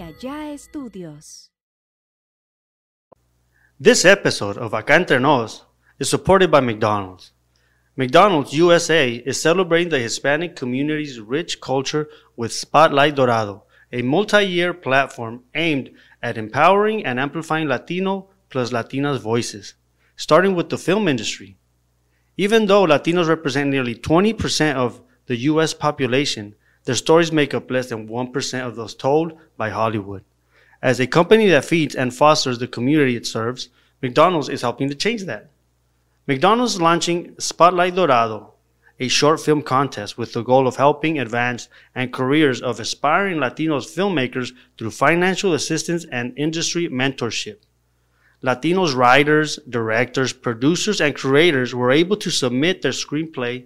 Allá Estudios. This episode of Acá Entre Nos is supported by McDonald's. McDonald's USA is celebrating the Hispanic community's rich culture with Spotlight Dorado, a multi year platform aimed at empowering and amplifying Latino plus Latinas voices, starting with the film industry. Even though Latinos represent nearly 20% of the U.S. population, their stories make up less than 1% of those told by Hollywood. As a company that feeds and fosters the community it serves, McDonald's is helping to change that. McDonald's is launching Spotlight Dorado, a short film contest with the goal of helping advance and careers of aspiring Latinos filmmakers through financial assistance and industry mentorship. Latinos writers, directors, producers, and creators were able to submit their screenplay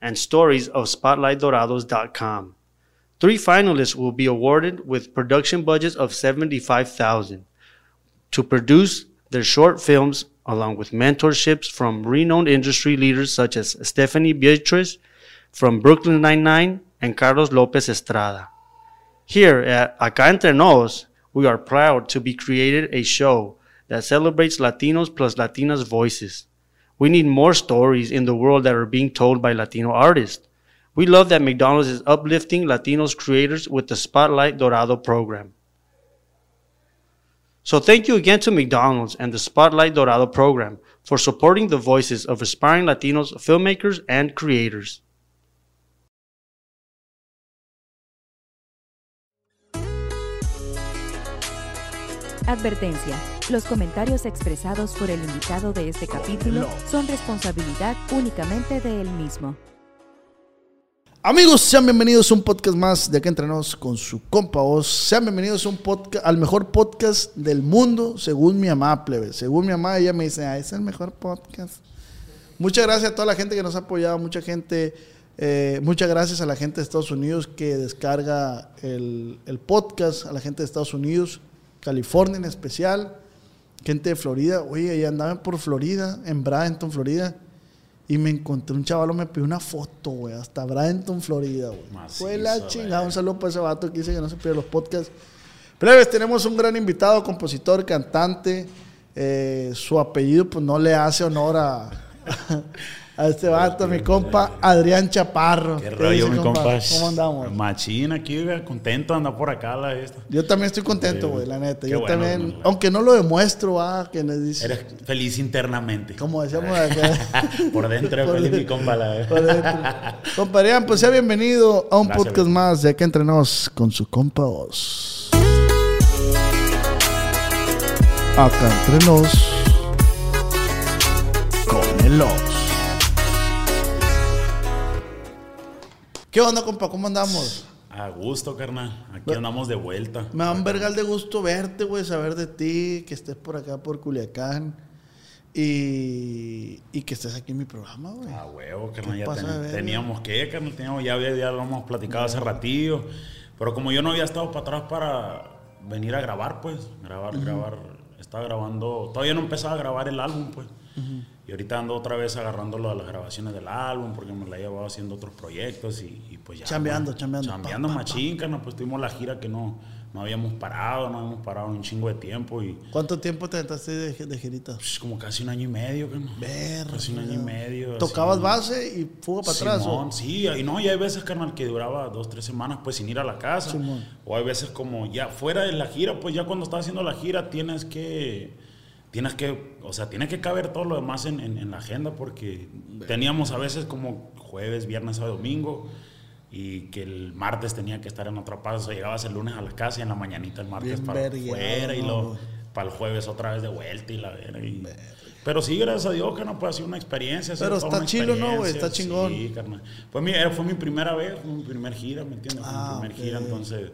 and stories of SpotlightDorados.com. Three finalists will be awarded with production budgets of 75000 to produce their short films along with mentorships from renowned industry leaders such as Stephanie Beatriz from Brooklyn Nine-Nine and Carlos Lopez Estrada. Here at Acá Entre Nos, we are proud to be created a show that celebrates Latinos plus Latinas voices. We need more stories in the world that are being told by Latino artists. We love that McDonald's is uplifting Latinos creators with the Spotlight Dorado program. So thank you again to McDonald's and the Spotlight Dorado program for supporting the voices of aspiring Latinos filmmakers and creators. Advertencia. Los comentarios expresados por el invitado de este capítulo son responsabilidad únicamente de él mismo. Amigos, sean bienvenidos a un podcast más de Acá Entrenos con su compa Oz. Sean bienvenidos a un podcast, al mejor podcast del mundo, según mi mamá, plebe. Según mi mamá, ella me dice, ah, es el mejor podcast. Muchas gracias a toda la gente que nos ha apoyado, mucha gente, eh, muchas gracias a la gente de Estados Unidos que descarga el, el podcast, a la gente de Estados Unidos, California en especial, gente de Florida. Oye, ya andaban por Florida, en Bradenton, Florida. Y me encontré un chaval, me pidió una foto, güey, hasta Bradenton, Florida, güey. Fue la chingada. Un saludo para ese vato que dice que no se pierde los podcasts. Plebes, tenemos un gran invitado, compositor, cantante. Eh, su apellido, pues no le hace honor a, a este vato, mi compa Adrián Chaparro. Qué ¿Qué rollo, dice, mi compa. ¿Cómo andamos? Machín aquí, güey, contento de andar por acá, la esta. Yo también estoy contento, Sí, güey, la neta. qué Yo bueno, también, aunque no lo demuestro, va, que nos dice. Eres feliz internamente. Como decíamos acá. por dentro, Por feliz dentro. mi compa, la Por dentro. Compa Adrián, pues sea bienvenido a un Gracias, podcast güey. más de Acá Entre Nos con su compa Oz. Acá Entre Nos con el Oz. ¿Qué onda, compa? ¿Cómo andamos? A gusto, carnal. Aquí andamos de vuelta. Me da un vergal de gusto verte, güey, saber de ti, que estés por acá, por Culiacán. Y, y que estés aquí en mi programa, güey. A huevo, carnal. ¿Qué Ya ten- teníamos que, carnal. Teníamos, ya, había- ya lo hemos platicado hace ratillo. Pero como yo no había estado para atrás para venir a grabar, pues. Grabar, grabar. Estaba grabando. Todavía no empezaba a grabar el álbum, pues. Y ahorita ando otra vez agarrando lo de las grabaciones del álbum porque me la he llevado haciendo otros proyectos y, y pues ya. Chambeando, ¿no? chambeando. Chambeando machín, carnal. Pues tuvimos la gira que no, no habíamos parado, no habíamos parado un chingo de tiempo y ¿Cuánto tiempo te aventaste de, de girita? pues, como casi un año y medio, carnal. Verga. Casi un año y medio. así. ¿Tocabas base y fuga para atrás? Sí, y no, y hay veces, carnal, que duraba dos, tres semanas, pues, sin ir a la casa. Simón. O hay veces como ya fuera de la gira, pues, ya cuando estás haciendo la gira tienes que, tienes que, o sea, tiene que caber todo lo demás en, en- en la agenda porque teníamos a veces como jueves, viernes o domingo y que el martes tenía que estar en otra parte, o sea, llegabas el lunes a la casa y en la mañanita el martes Bien para vergueado, afuera y ¿no, luego para el jueves otra vez de vuelta y la verga. y- Pero sí, gracias a Dios que no puede ser una experiencia. Pero está una chilo, ¿no, güey? Está chingón. Sí, carnal. Fue mi, era- fue mi primera vez, fue mi primer gira, ¿me entiendes? Fue Ah, mi primer gira, entonces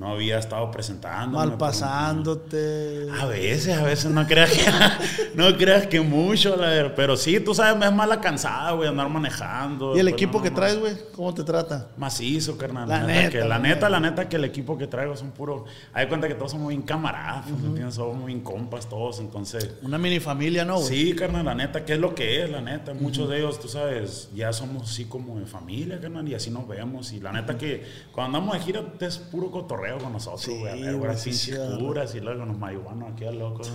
no había estado presentando. Mal pasándote. A veces, a veces no creas que, no creas que mucho, la verdad, pero sí, tú sabes, es mala cansada, güey, andar manejando. ¿Y el pues, equipo no, que no, traes, güey? ¿Cómo te trata? Macizo, carnal. La La, neta, neta, que, la neta. la neta, que el equipo que traigo son puro. Hay cuenta que todos somos bien camaradas, ¿me entiendes? Somos muy bien compas todos, entonces. Una mini familia, ¿no, güey? Sí, carnal, la neta, que es lo que es, la neta. Muchos de ellos, tú sabes, ya somos así como de familia, carnal, y así nos vemos. Y la neta que cuando andamos de gira es puro cotorreo, cotorreo con nosotros, Sí, güey. a ver, pinches curas y luego con los marihuanos aquí a locos.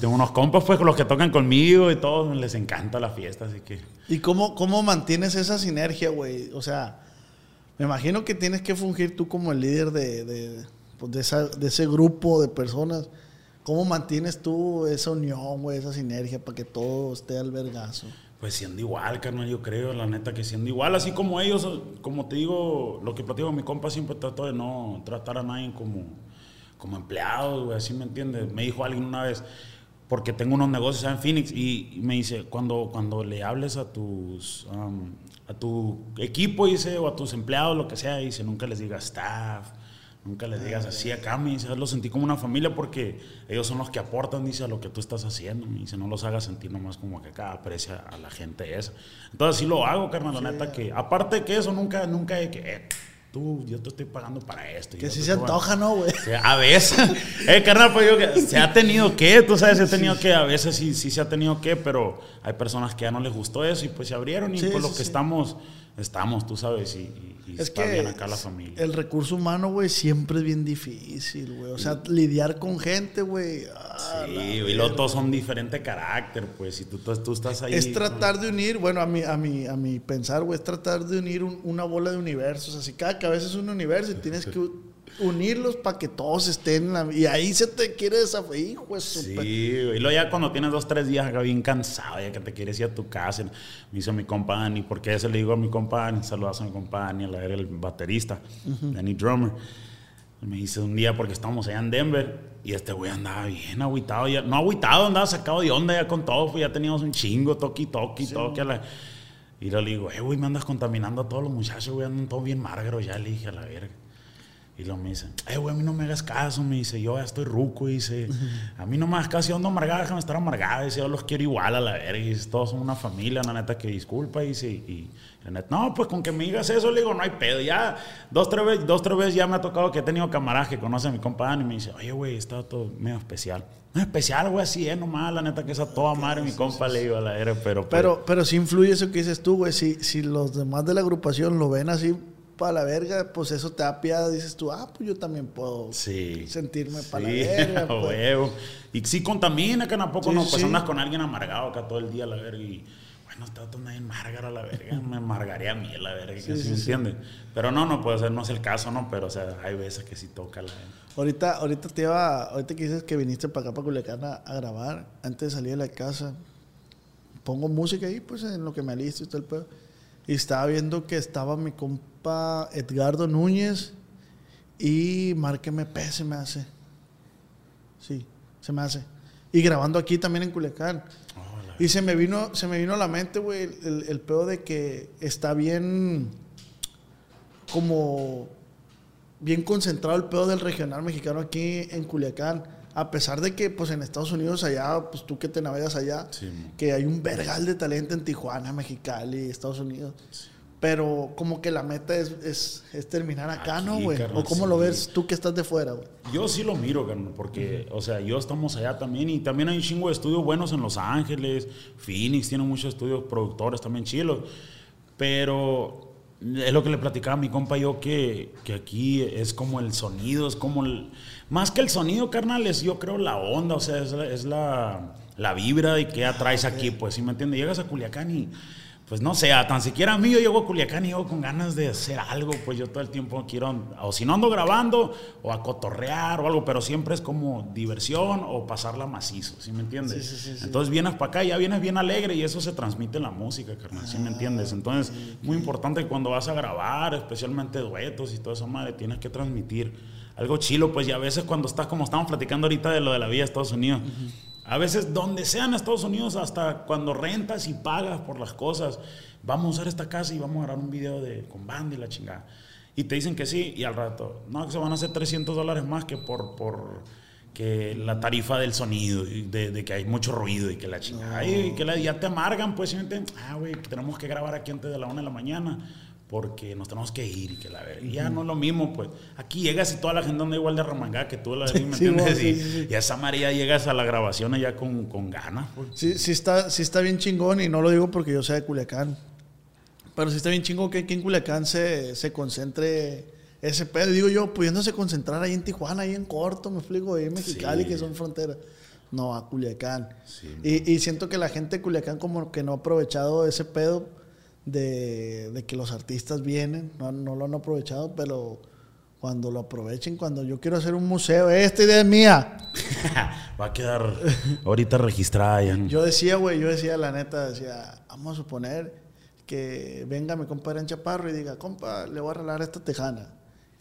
Tengo unos compas, pues, con los que tocan conmigo y todos les encanta la fiesta, así que. ¿Y cómo, cómo mantienes esa sinergia, güey? O sea, me imagino que tienes que fungir tú como el líder de, de, pues, de, esa- de ese grupo de personas. ¿Cómo mantienes tú esa unión, güey, esa sinergia para que todo esté al vergazo? Pues siendo igual, carnal, yo creo, la neta que siendo igual, así como ellos, como te digo, lo que platico mi compa, siempre trato de no tratar a nadie como, como empleados, güey, así me entiendes. Me dijo alguien una vez, porque tengo unos negocios en Phoenix, y, y me dice, cuando, cuando le hables a tus, um, a tu equipo, dice, o a tus empleados, lo que sea, dice, nunca les digas staff, Nunca les digas así acá, me dice, lo sentí como una familia porque ellos son los que aportan, dice, a lo que tú estás haciendo. Me dice, no los hagas sentir nomás como que acá aprecia a la gente esa. Entonces sí lo hago, carnal, la neta que, aparte de que eso, nunca, nunca hay que, eh, tú, yo te estoy pagando para esto. Que te se antoja, ¿no, güey? o sea, a veces, eh, carnal, pues yo que se ha tenido que, tú sabes, se ha tenido que, a veces sí, sí se ha tenido que, pero hay personas que ya no les gustó eso y pues se abrieron y Sí, pues lo sí, que sí. estamos, estamos, tú sabes, y, y- y Es está que bien acá la familia. el recurso humano, güey, siempre es bien difícil, güey. O sea, lidiar con gente, güey. ah, Sí, la y los dos son diferente carácter, pues, si tú, tú, estás ahí. Es tratar de unir, bueno, a mi, a mi, a mi pensar, güey, es tratar de unir un- una bola de universos. Así cada cabeza es un universo y tienes que unirlos para que todos estén en la... Y ahí se te quiere desafiar, hijo Sí, y luego ya cuando tienes dos, tres días acá bien cansado, ya que te quieres ir a tu casa, me hizo mi compa Dani, porque eso le digo a mi compa Dani, saludas a mi compa Dani, era el baterista, Danny Drummer. Me dice un día porque estábamos allá en Denver y este güey andaba bien agüitado, ya, no agüitado, andaba sacado de onda ya con todo, pues ya teníamos un chingo, toqui, toqui, toqui. a la- y yo le digo, eh, güey, me andas contaminando a todos los muchachos, güey, andan todos bien márgaros, ya le dije a la verga. Y luego me dice, eh, güey, a mí no me hagas caso, me dice, yo ya estoy ruco, dice, a mí no me hagas caso, yo ando amargada, déjame estar amargada, dice, yo los quiero igual a la verga, y dice, todos son una familia, la neta, que disculpa, dice, y la neta, no, pues con que me digas eso, le digo, no hay pedo, ya, dos, tres veces, dos, tres veces ya me ha tocado que he tenido camaradas que conocen a mi compa Dani, y me dice, oye, güey, está todo medio especial. No es especial, güey, así es nomás, la neta, que esa toda madre, mi compa, le digo a la verga, pero, pues, Pero, pero sí influye eso que dices tú, güey. Si, si los demás de la agrupación lo ven así para la verga, pues eso te da piada. Dices tú, ah, pues yo también puedo Sí. sentirme para la verga. pues. huevo. Y sí contamina, que tampoco Sí, no, pues andas con alguien amargado acá todo el día, la verga. Y bueno, está todo nadie amargar a la verga. Me amargaría a mí, la verga, que Sí, así sí, me entiende. Pero no, no puede ser, no es el caso, ¿no? Pero, o sea, hay veces que sí toca la verga. Ahorita, ahorita te iba, ahorita que dices que viniste para acá, para Culiacán, a, a grabar, antes de salir de la casa, pongo música ahí, pues en lo que me alisto y todo el pedo. Y estaba viendo que estaba mi compa Edgardo Núñez y Marque MP se me hace. Sí, se me hace. Y grabando aquí también en Culiacán. Oh, Y se me vino, se me vino a la mente, güey, el, el, pedo de que está bien como bien concentrado el pedo del regional mexicano aquí en Culiacán. A pesar de que, pues, en Estados Unidos allá, pues, tú que te navegas allá, Sí, que hay un vergal de talento en Tijuana, Mexicali, Estados Unidos. Pero como que la meta es, es, es terminar acá, Aquí, ¿no, güey? ¿O cómo lo ves tú que estás de fuera, güey? Yo sí lo miro, carnal, porque, o sea, yo estamos allá también y también hay un chingo de estudios buenos en Los Ángeles, Phoenix tiene muchos estudios productores también chilos, pero es lo que le platicaba a mi compa yo que, que aquí es como el sonido, es como el, más que el sonido, carnal, es yo creo la onda, o sea, es la, es la, la vibra y que atraes aquí, pues, ¿sí me entiendes? Llegas a Culiacán y pues no sé, a tan siquiera a mí yo llego a Culiacán y llego con ganas de hacer algo, pues yo todo el tiempo quiero, o si no ando grabando, o a cotorrear o algo, pero siempre es como diversión o pasarla macizo, ¿sí me entiendes? Sí, sí, sí. Entonces vienes para acá y ya vienes bien alegre y eso se transmite en la música, carnal, ¿sí me entiendes? Entonces, muy importante que cuando vas a grabar, especialmente duetos y todo eso, madre, tienes que transmitir algo chilo, pues y a veces cuando estás, como estamos platicando ahorita de lo de la vida de Estados Unidos, a veces donde sea en Estados Unidos, hasta cuando rentas y pagas por las cosas, vamos a usar esta casa y vamos a grabar un video de, con banda y la chingada. Y te dicen que sí, y al rato, no, que se van a hacer 300 dólares más que por, por que la tarifa del sonido, y de, de que hay mucho ruido y que la chingada. Y que la, ya te amargan, pues, ¿sí me entiendes? Ah, güey, tenemos que grabar aquí antes de la una de la mañana porque nos tenemos que ir y que la verga. Y ya no es lo mismo, pues. Aquí llegas y toda la gente anda igual de remangada que tú, la verga, ¿me Sí, entiendes? sí, y, sí, sí. y a esa María llegas a la grabación allá con, con ganas, pues. Sí, sí está, sí está bien chingón y no lo digo porque yo sea de Culiacán. Pero sí está bien chingón que aquí en Culiacán se, se concentre ese pedo, digo yo, pudiéndose concentrar ahí en Tijuana, ahí en Corto, me explico, ahí en Mexicali, Sí. que son fronteras. No, a Culiacán. Sí. Y, y siento que la gente de Culiacán como que no ha aprovechado ese pedo de, de que los artistas vienen, no, no lo han aprovechado, pero cuando lo aprovechen, cuando yo quiero hacer un museo, esta idea es mía. Va a quedar ahorita registrada ya. Yo decía, güey, yo decía, la neta, decía, vamos a suponer que venga mi compadre en Chaparro y diga, compa, le voy a regalar esta tejana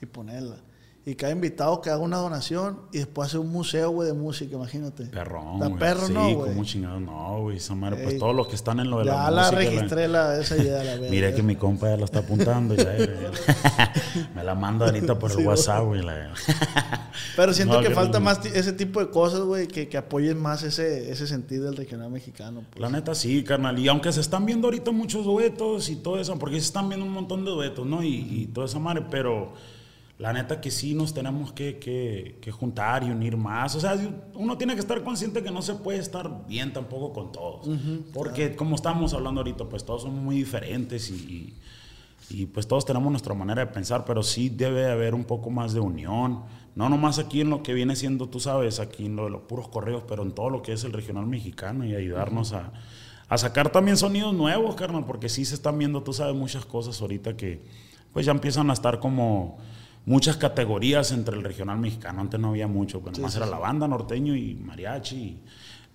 y ponerla. Y cada invitado que haga una donación y después hace un museo, güey, de música, imagínate. Perrón, perro, sí, ¿no, güey? como chingado. No, güey, esa madre, pues todos los que están en lo de Ya la, la música. registré la, esa idea, la verdad. Mira que mi compa ya la está apuntando. ya, ya, ya. Me la manda ahorita por el Sí, WhatsApp, güey. la- Pero siento No, que que falta no. más ese tipo de cosas, güey, que, que apoyen más ese, ese sentido del regional mexicano. pues. La neta sí, carnal. Y aunque se están viendo ahorita muchos duetos y todo eso, porque se están viendo un montón de duetos, ¿no? Y, y toda esa madre, pero la neta que sí nos tenemos que, que- que juntar y unir más. O sea, uno tiene que estar consciente que no se puede estar bien tampoco con todos. porque como estamos hablando ahorita, pues todos somos muy diferentes y, pues todos tenemos nuestra manera de pensar, pero sí debe haber un poco más de unión. No nomás aquí en lo que viene siendo, tú sabes, aquí en lo de los puros correos, pero en todo lo que es el regional mexicano y ayudarnos a, a sacar también sonidos nuevos, carnal, porque sí se están viendo, tú sabes, muchas cosas ahorita que pues ya empiezan a estar como muchas categorías entre el regional mexicano. Antes no había mucho, pero nomás era la banda norteño y mariachi. Y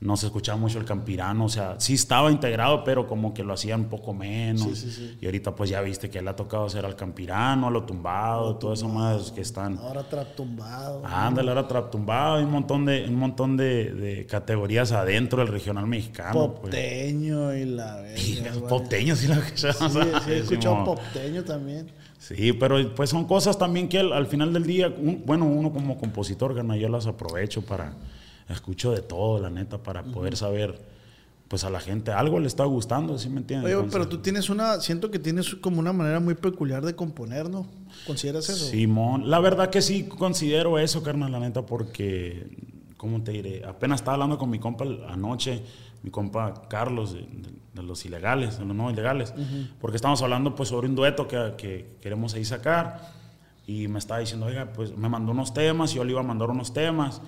no se escuchaba mucho el campirano, o sea, sí estaba integrado, pero como que lo hacían un poco menos. Y ahorita pues ya viste que le ha tocado hacer al campirano, a lo tumbado, todas esas más que están. Ahora trap tumbado. Ándale, ahora trap tumbado, hay un montón de, un montón de, de categorías adentro del regional mexicano. pues. popteño y la verga. Popteño, sí lo que Sí, sí, he escuchado popteño también. Sí, pero pues son cosas también que al, al final del día, un- bueno, uno como compositor, gana, yo las aprovecho para, escucho de todo, la neta, para poder saber, pues a la gente, algo le está gustando, ¿sí me entiendes? Oye, Entonces, pero tú tienes una, siento que tienes como una manera muy peculiar de componer, ¿no? ¿Consideras eso? Simón, la verdad que sí considero eso, carnal, la neta, porque, ¿cómo te diré? Apenas estaba hablando con mi compa anoche, mi compa Carlos, de, de- de los ilegales, de los no ilegales, porque estamos hablando pues sobre un dueto que, que queremos ahí sacar, y me estaba diciendo, oiga, pues me mandó unos temas, yo le iba a mandar unos temas,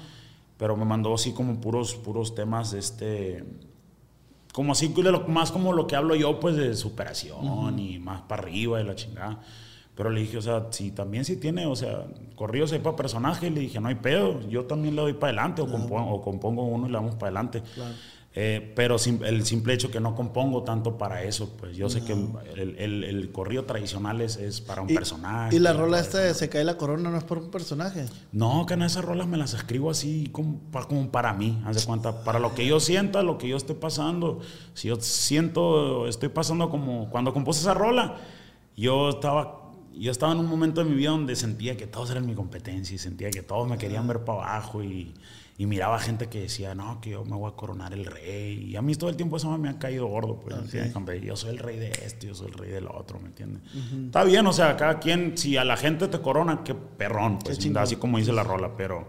pero me mandó así como puros, puros temas de este como así, más como lo que hablo yo, pues de superación y más para arriba y la chingada. Pero le dije, o sea, si también si tiene, o sea, corridos ahí para personajes, le dije, no hay pedo, yo también le doy para adelante o, compongo, o compongo uno y le damos para adelante. Eh, pero sim- el simple hecho que no compongo tanto para eso, pues yo sé que el, el- el corrido tradicional es, es para un Y, personaje. y la rola esta de Se cae la corona no es por un personaje. No, que en esas rolas me las escribo así como, como para mí, haz de cuenta, para lo que yo sienta, lo que yo esté pasando. Si yo siento, estoy pasando como cuando compuse esa rola, yo estaba, yo estaba en un momento de mi vida donde sentía que todos eran mi competencia y sentía que todos me querían ver para abajo y, y miraba gente que decía, no, que yo me voy a coronar el rey. Y a mí todo el tiempo eso me ha caído gordo, pues. Como que Yo soy el rey de esto, yo soy el rey del otro, ¿me entiendes? Está bien, o sea, cada quien, si a la gente te corona, qué perrón, pues, chingón. así como dice la rola, pero,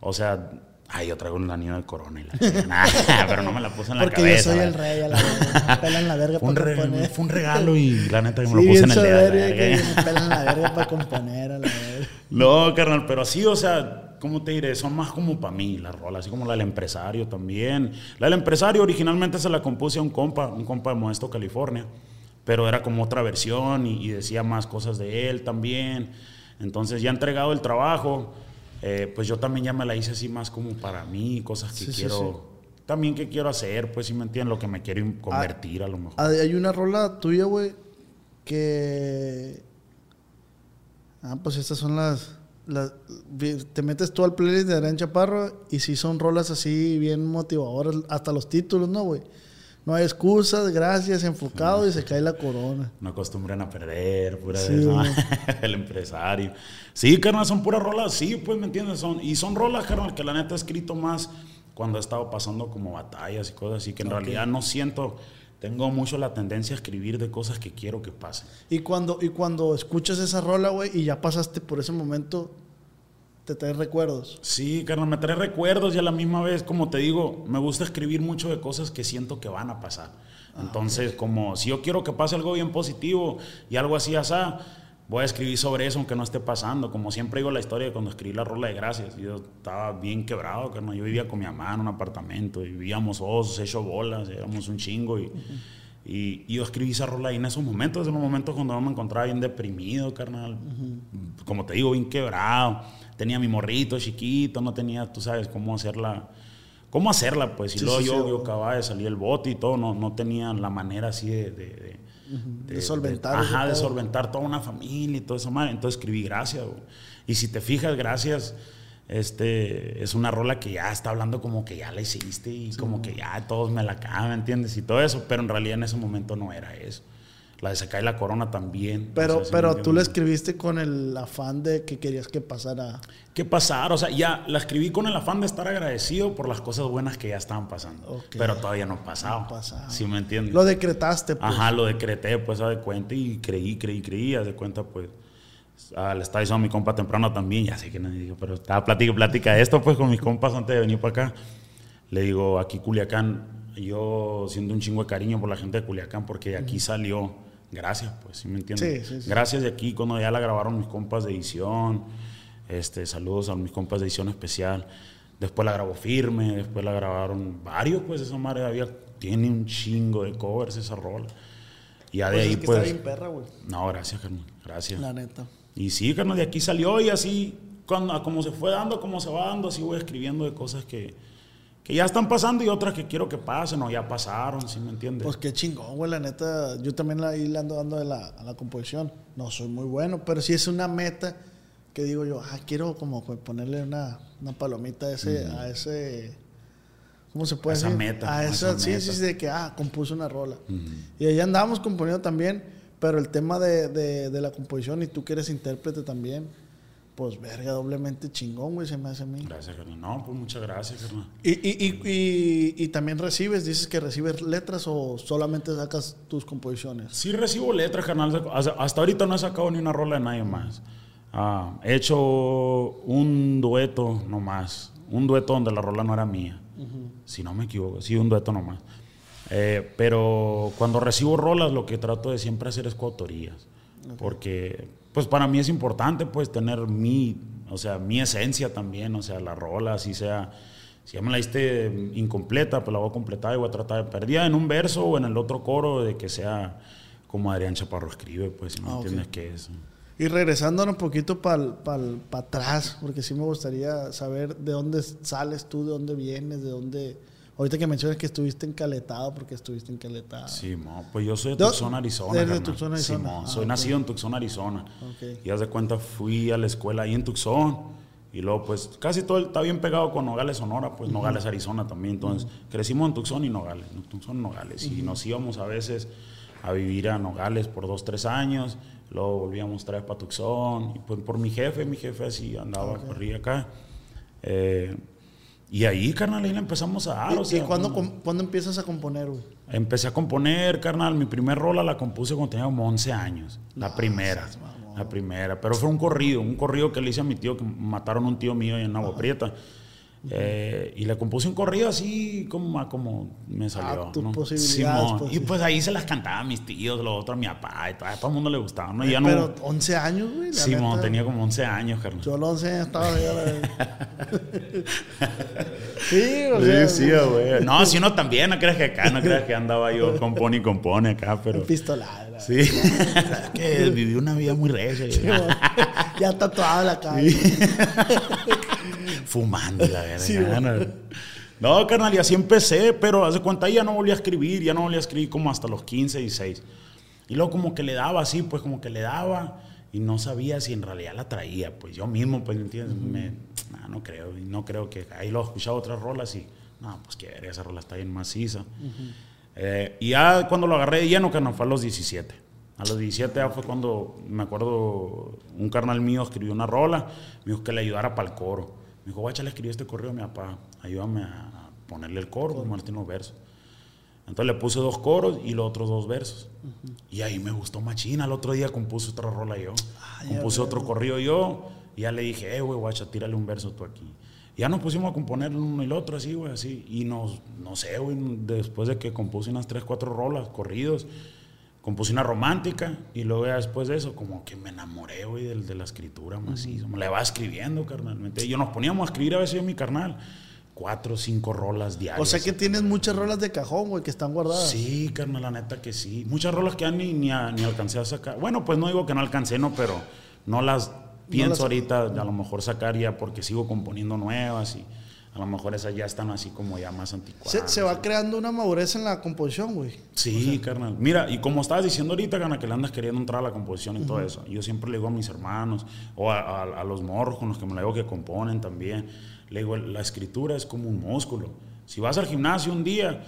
o sea, ay, yo traigo un anillo de corona y la Nah, pero no me la puse en la Porque cabeza. yo soy ¿verdad? el rey, a la verga. Me pelan la verga Fue un, para componer. fue un regalo y la neta que me Sí, lo puse en el dedo. que me pelan la verga para componer, a la verga. No, carnal, pero sí, o sea, ¿cómo te diré? Son más como para mí las rolas, así como la del empresario también. La del empresario originalmente se la compuse a un compa, un compa de Modesto, California, pero era como otra versión y, y decía más cosas de él también. Entonces, ya entregado el trabajo, eh, pues yo también ya me la hice así más como para mí, cosas que Sí, sí, quiero, también que quiero hacer, pues si me entienden, lo que me quiero convertir a lo mejor. Ah, Hay una rola tuya, güey, que... Ah, pues estas son las... te metes tú al playlist de Adrián Chaparro y sí son rolas así bien motivadoras, hasta los títulos, ¿no, güey? No hay excusas, gracias, enfocado y se cae la corona. No acostumbran a perder, pura Sí, el empresario. Sí, carnal, son puras rolas, sí, pues, ¿me entiendes? Son, y son rolas, carnal, que la neta he escrito más cuando he estado pasando como batallas y cosas así, que en realidad no siento, tengo mucho la tendencia a escribir de cosas que quiero que pasen. Y cuando, y cuando escuchas esa rola, güey, y ya pasaste por ese momento, te traes recuerdos. Sí, carnal, me trae recuerdos y a la misma vez, como te digo, me gusta escribir mucho de cosas que siento que van a pasar. Entonces, como si yo quiero que pase algo bien positivo y algo así, así, voy a escribir sobre eso aunque no esté pasando. Como siempre digo la historia de cuando escribí la rola de gracias. Yo estaba bien quebrado, carnal. Yo vivía con mi mamá en un apartamento y vivíamos dos, hecho bolas, éramos un chingo y... Y, yo escribí esa rola ahí en esos momentos, en los momentos cuando me encontraba bien deprimido, carnal. Como te digo, bien quebrado. Tenía mi morrito chiquito, no tenía, tú sabes, cómo hacerla. ¿Cómo hacerla? Pues, y luego yo, yo acababa de salir el bote y todo, no, no tenía la manera así de... de, solventar. ajá, de solventar toda una familia y todo eso, madre. Entonces escribí Gracias, Y si te fijas, Gracias este, es una rola que ya está hablando como que ya la hiciste y como que ya todos me la acaban, ¿entiendes? Y todo eso, pero en realidad en ese momento no era eso. La de Se cae la corona también. Pero, pero tú la escribiste con el afán de que querías que pasara. Que pasara, o sea, ya la escribí con el afán de estar agradecido por las cosas buenas que ya estaban pasando. Pero todavía no pasaba. No pasaba. ¿Sí me entiendes? Lo decretaste, pues. Ajá, lo decreté, pues, a de cuenta y creí, creí, creí, a de cuenta, pues Ah, le estaba diciendo a mi compa temprano también, ya sé que nadie dijo, pero estaba plática, plática esto pues con mis compas antes de venir para acá. Le digo, aquí Culiacán, yo siendo un chingo de cariño por la gente de Culiacán, porque aquí salió, gracias, pues, ¿sí me entiendes? Sí, sí, Gracias de aquí, cuando ya la grabaron mis compas de edición, este, saludos a mis compas de edición especial. Después la grabó Firme, después la grabaron varios, pues esa madre había, tiene un chingo de covers esa rola. Y ya de pues ahí, pues. Está bien perra, güey. No, gracias, Germán. Gracias. La neta. Y sí, carnal, de aquí salió y así, cuando, como se fue dando, como se va dando, así voy escribiendo de cosas que, que ya están pasando y otras que quiero que pasen o ya pasaron, ¿sí me entiendes? Pues qué chingón, güey, la neta. Yo también ahí le ando dando de la, a la composición. No soy muy bueno, pero sí es una meta que digo yo, ah, quiero como ponerle una, una palomita a ese, a ese ¿cómo se puede a decir? Meta, a esa, sí, sí, sí, de que, ah, compuse una rola. Y ahí andamos componiendo también pero el tema de, de, la composición y tú que eres intérprete también, pues verga, doblemente chingón, güey, se me hace a mí. Gracias, carnal. No, pues muchas gracias, carnal. ¿Y, y, y, y, también recibes, dices que recibes letras o solamente sacas tus composiciones? Sí, recibo letras, carnal. Hasta ahorita no he sacado ni una rola de nadie más. Ah, he hecho un dueto nomás. Un dueto donde la rola no era mía. Si no me equivoco, sí, un dueto nomás. Eh, pero cuando recibo rolas, lo que trato de siempre hacer es coautorías. Porque, pues para mí es importante, pues, tener mi, o sea, mi esencia también, o sea, la rola, si sea, si ya me la diste incompleta, pues la voy a completar y voy a tratar de perder en un verso o en el otro coro de que sea como Adrián Chaparro escribe, pues, si me ah, entiendes qué es. Y regresando un poquito para atrás, porque sí me gustaría saber de dónde sales tú, de dónde vienes, de dónde Ahorita que mencionas que estuviste encaletado, porque estuviste encaletado. Sí, pues yo soy de Tucson, Arizona. de Tucson, Arizona? Sí, soy ah, nacido en Tucson, Arizona. Y haz de cuenta, fui a la escuela ahí en Tucson. Y luego, pues, casi todo está bien pegado con Nogales, Sonora, pues Nogales, Arizona también. Entonces, crecimos en Tucson y Nogales, en Tucson, Nogales. Y nos íbamos a veces a vivir a Nogales por dos, tres años. Luego volvíamos otra vez para Tucson. Y pues por mi jefe, mi jefe así andaba, corría acá. Eh, y ahí, carnal, ahí la empezamos a dar. ¿Y, cuándo, empiezas a componer, güey? Empecé a componer, carnal. Mi primer rola la compuse cuando tenía como 11 años. La primera. La primera. Pero fue un corrido, un corrido que le hice a mi tío, que mataron a un tío mío en Agua Prieta. Eh, y le compuse un corrido así como, como me salió. Ah, ¿no? posibilidades, pues, y pues ahí se las cantaba a mis tíos, los otros a mi papá, y todo, a todo el mundo le gustaba. ¿no? pero 11 años, güey. Simón, tenía como 11 años, carnal. Yo a los 11 años estaba Sí, o sea. Sí, sí, güey. No, si uno también, no crees que acá, no crees que andaba yo compone y compone acá, pero. Pistolada. Sí. que viví una vida muy regia. ya tatuado la cara fumando la verdad. no, carnal, y así empecé, pero hace cuenta ya no volví a escribir, ya no volví a escribir como hasta los 15, 16. Y luego como que le daba así, pues como que le daba y no sabía si en realidad la traía, pues yo mismo, pues, ¿entiendes? Me, no creo, no creo que ahí lo he escuchado otras rolas y, no, pues que esa rola está bien maciza. Eh, y ya cuando lo agarré de lleno, no fue a los 17. A los 17 ya fue cuando, me acuerdo, un carnal mío escribió una rola, me dijo que le ayudara para el coro. Dijo, guacha, le escribí este correo a mi papá, ayúdame a ponerle el coro, como él tiene versos. Entonces le puse dos coros y los otros dos versos. Y ahí me gustó machina. El otro día compuse otra rola yo. Ah, compuse otro corrido yo. Y ya le dije, eh, güey, guacha, tírale un verso tú aquí. Y ya nos pusimos a componer uno y el otro así, güey, así. Y nos, no sé, güey, después de que compuse unas tres, cuatro rolas, corridos, compuse una romántica y luego ya después de eso, como que me enamoré, güey, de, de la escritura macizo. Me la va escribiendo, carnal. Yo nos poníamos a escribir a veces yo mi carnal. Cuatro o cinco rolas diarias. O sea que tienes muchas rolas de cajón, güey, que están guardadas. Sí, carnal, la neta que sí. Muchas rolas que ya ni, ni, a- ni alcancé a sacar. Bueno, pues no digo que no alcancé, no, pero no las pienso las- ahorita a lo mejor sacar ya porque sigo componiendo nuevas y a lo mejor esas ya están así como ya más anticuadas. Se, se va creando una madurez en la composición, güey. Sí, carnal. Mira, y como estabas diciendo ahorita, Gana, que le andas queriendo entrar a la composición y todo eso. Yo siempre le digo a mis hermanos, o a, a- a los morros con los que me la digo que componen también, le digo, la escritura es como un músculo. Si vas al gimnasio un día,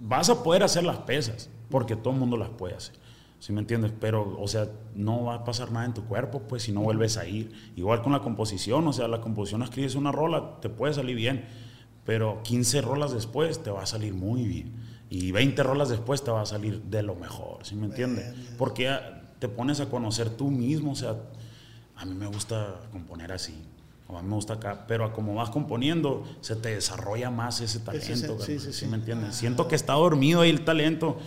vas a poder hacer las pesas, porque todo el mundo las puede hacer. ¿Sí me entiendes? Pero, o sea, no va a pasar nada en tu cuerpo, pues, si no vuelves a ir. Igual con la composición, o sea, la composición escribes una rola, te puede salir bien, pero 15 rolas después te va a salir muy bien. Y 20 rolas después te va a salir de lo mejor, ¿sí me entiendes? Porque te pones a conocer tú mismo, o sea, a mí me gusta componer así. O a mí me gusta acá, pero a como vas componiendo, se te desarrolla más ese talento. sí, carnal, sí, sí. ¿sí me entiendes? Siento que está dormido ahí el talento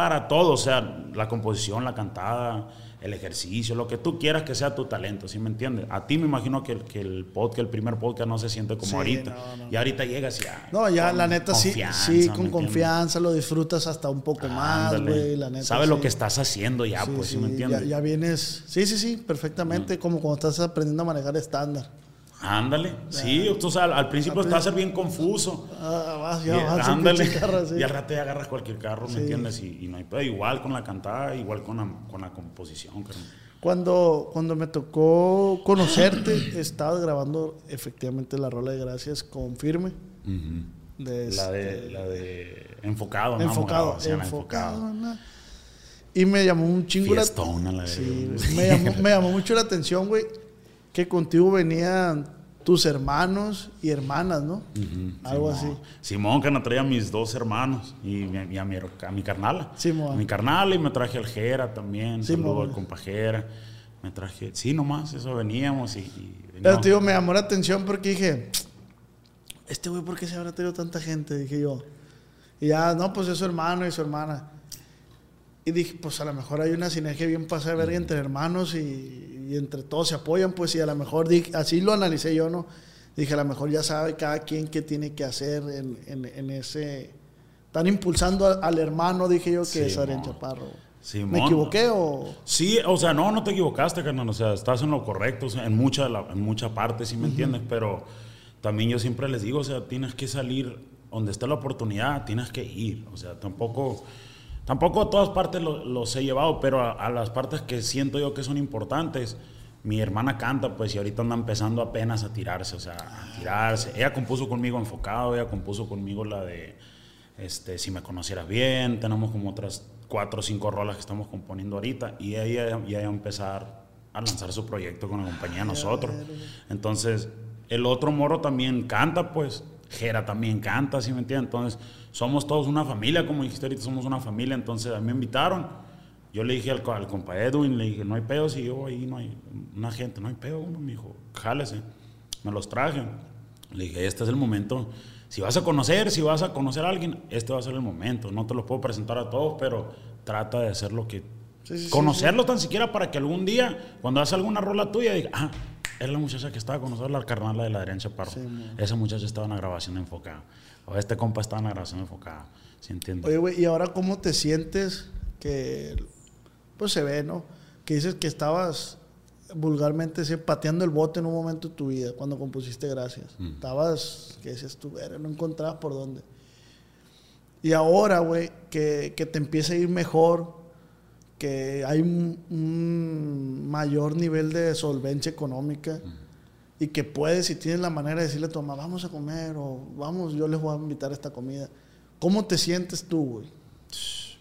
para todo, o sea, la composición, la cantada, el ejercicio, lo que tú quieras que sea tu talento, ¿sí me entiendes? A ti me imagino que, el- que el podcast, el primer podcast no se siente como Sí, ahorita. no, no, y ahorita llegas y ya. No, ya con la neta sí, sí, ¿me con entiendes? confianza lo disfrutas hasta un poco más, güey, la neta. Sabes lo que estás haciendo ya, Sí, pues, ¿sí, sí, me entiendes? Ya, ya vienes, sí, sí, sí, perfectamente, como cuando estás aprendiendo a manejar estándar. Ándale, sí, tú sabes, al principio va a ser bien confuso. Ah, vas, Y, ya vas, un ándale, carro y al rato agarras cualquier carro, ¿me Sí. entiendes? Y, y no hay pedo. Igual con la cantada, igual con la, con la composición. Cuando, cuando me tocó conocerte, estabas grabando efectivamente la rola de gracias con firme. de La de, este, la de enfocado, ¿no? enfocado, enfocado. ¿no? Y me llamó un chingo la Fiestona, la Sí, verga. güey. me, llamó, me llamó mucho la atención, güey, que contigo venían tus hermanos y hermanas, ¿no? Algo Simón. así. Simón, que me traía a mis dos hermanos y, mi- y a, mi, a mi carnala. Simón. A mi carnala y me traje al Jera también. Simón. Saludo al compa Jera. Me traje, sí, nomás, eso veníamos y. y Pero, veníamos. tío, me llamó la atención porque dije, este güey, ¿por qué se habrá traído tanta gente? Dije yo. Y ya, no, pues es su hermano y su hermana. Y dije, pues a lo mejor hay una sinergia bien pasada verga entre hermanos y, y entre todos se apoyan, pues, y a lo mejor, dije, así lo analicé yo, ¿no? Dije, a lo mejor ya sabe cada quien qué tiene que hacer en, en- en ese... Están impulsando al, al hermano, dije yo, que Sí, es mo. Chaparro. Simón. ¿Me equivoqué o...? Sí, o sea, no, no te equivocaste, carnal. O sea, estás en lo correcto, o sea, en mucha, la- en mucha parte, sí me entiendes, pero también yo siempre les digo, o sea, tienes que salir donde esté la oportunidad, tienes que ir. O sea, tampoco, tampoco a todas partes lo- los he llevado, pero a, a las partes que siento yo que son importantes. Mi hermana canta, pues, y ahorita anda empezando apenas a tirarse, o sea, a tirarse. Ella compuso conmigo enfocado, ella compuso conmigo la de este, si me conocieras bien, tenemos como otras cuatro o cinco rolas que estamos componiendo ahorita y ella ya va a empezar a lanzar su proyecto con la compañía de nosotros. Entonces, el otro morro también canta, pues, Jera también canta, ¿sí me entiendes? Entonces, somos todos una familia, como dijiste ahorita, somos una familia, entonces a mí me invitaron. Yo le dije al, al compa Edwin, le dije, no hay pedo, si yo ahí no hay una gente, no hay pedo, me dijo, jálese. Me los traje. Le dije, este es el momento. Si vas a conocer, si vas a conocer a alguien, este va a ser el momento. No te los puedo presentar a todos, pero trata de hacer lo que... Sí, sí, sí, conocerlos tan siquiera para que algún día, cuando hagas alguna rola tuya, diga, ah, es la muchacha que estaba con nosotros, la carnala de la Adrián Chaparro. Esa muchacha estaba en la grabación enfocada. O este compa estaba en la grabación enfocada. ¿Sí entiendes? Oye, güey, ¿y ahora cómo te sientes que, pues se ve, ¿no? Que dices que estabas vulgarmente pateando el bote en un momento de tu vida, cuando compusiste Gracias. Estabas, que decías tú, "Verga, no encontrabas por dónde. Y ahora, güey, que, que te empieza a ir mejor, que hay un, un mayor nivel de solvencia económica y que puedes, si tienes la manera de decirle a tu mamá, vamos a comer o vamos, yo les voy a invitar a esta comida. ¿Cómo te sientes tú, güey?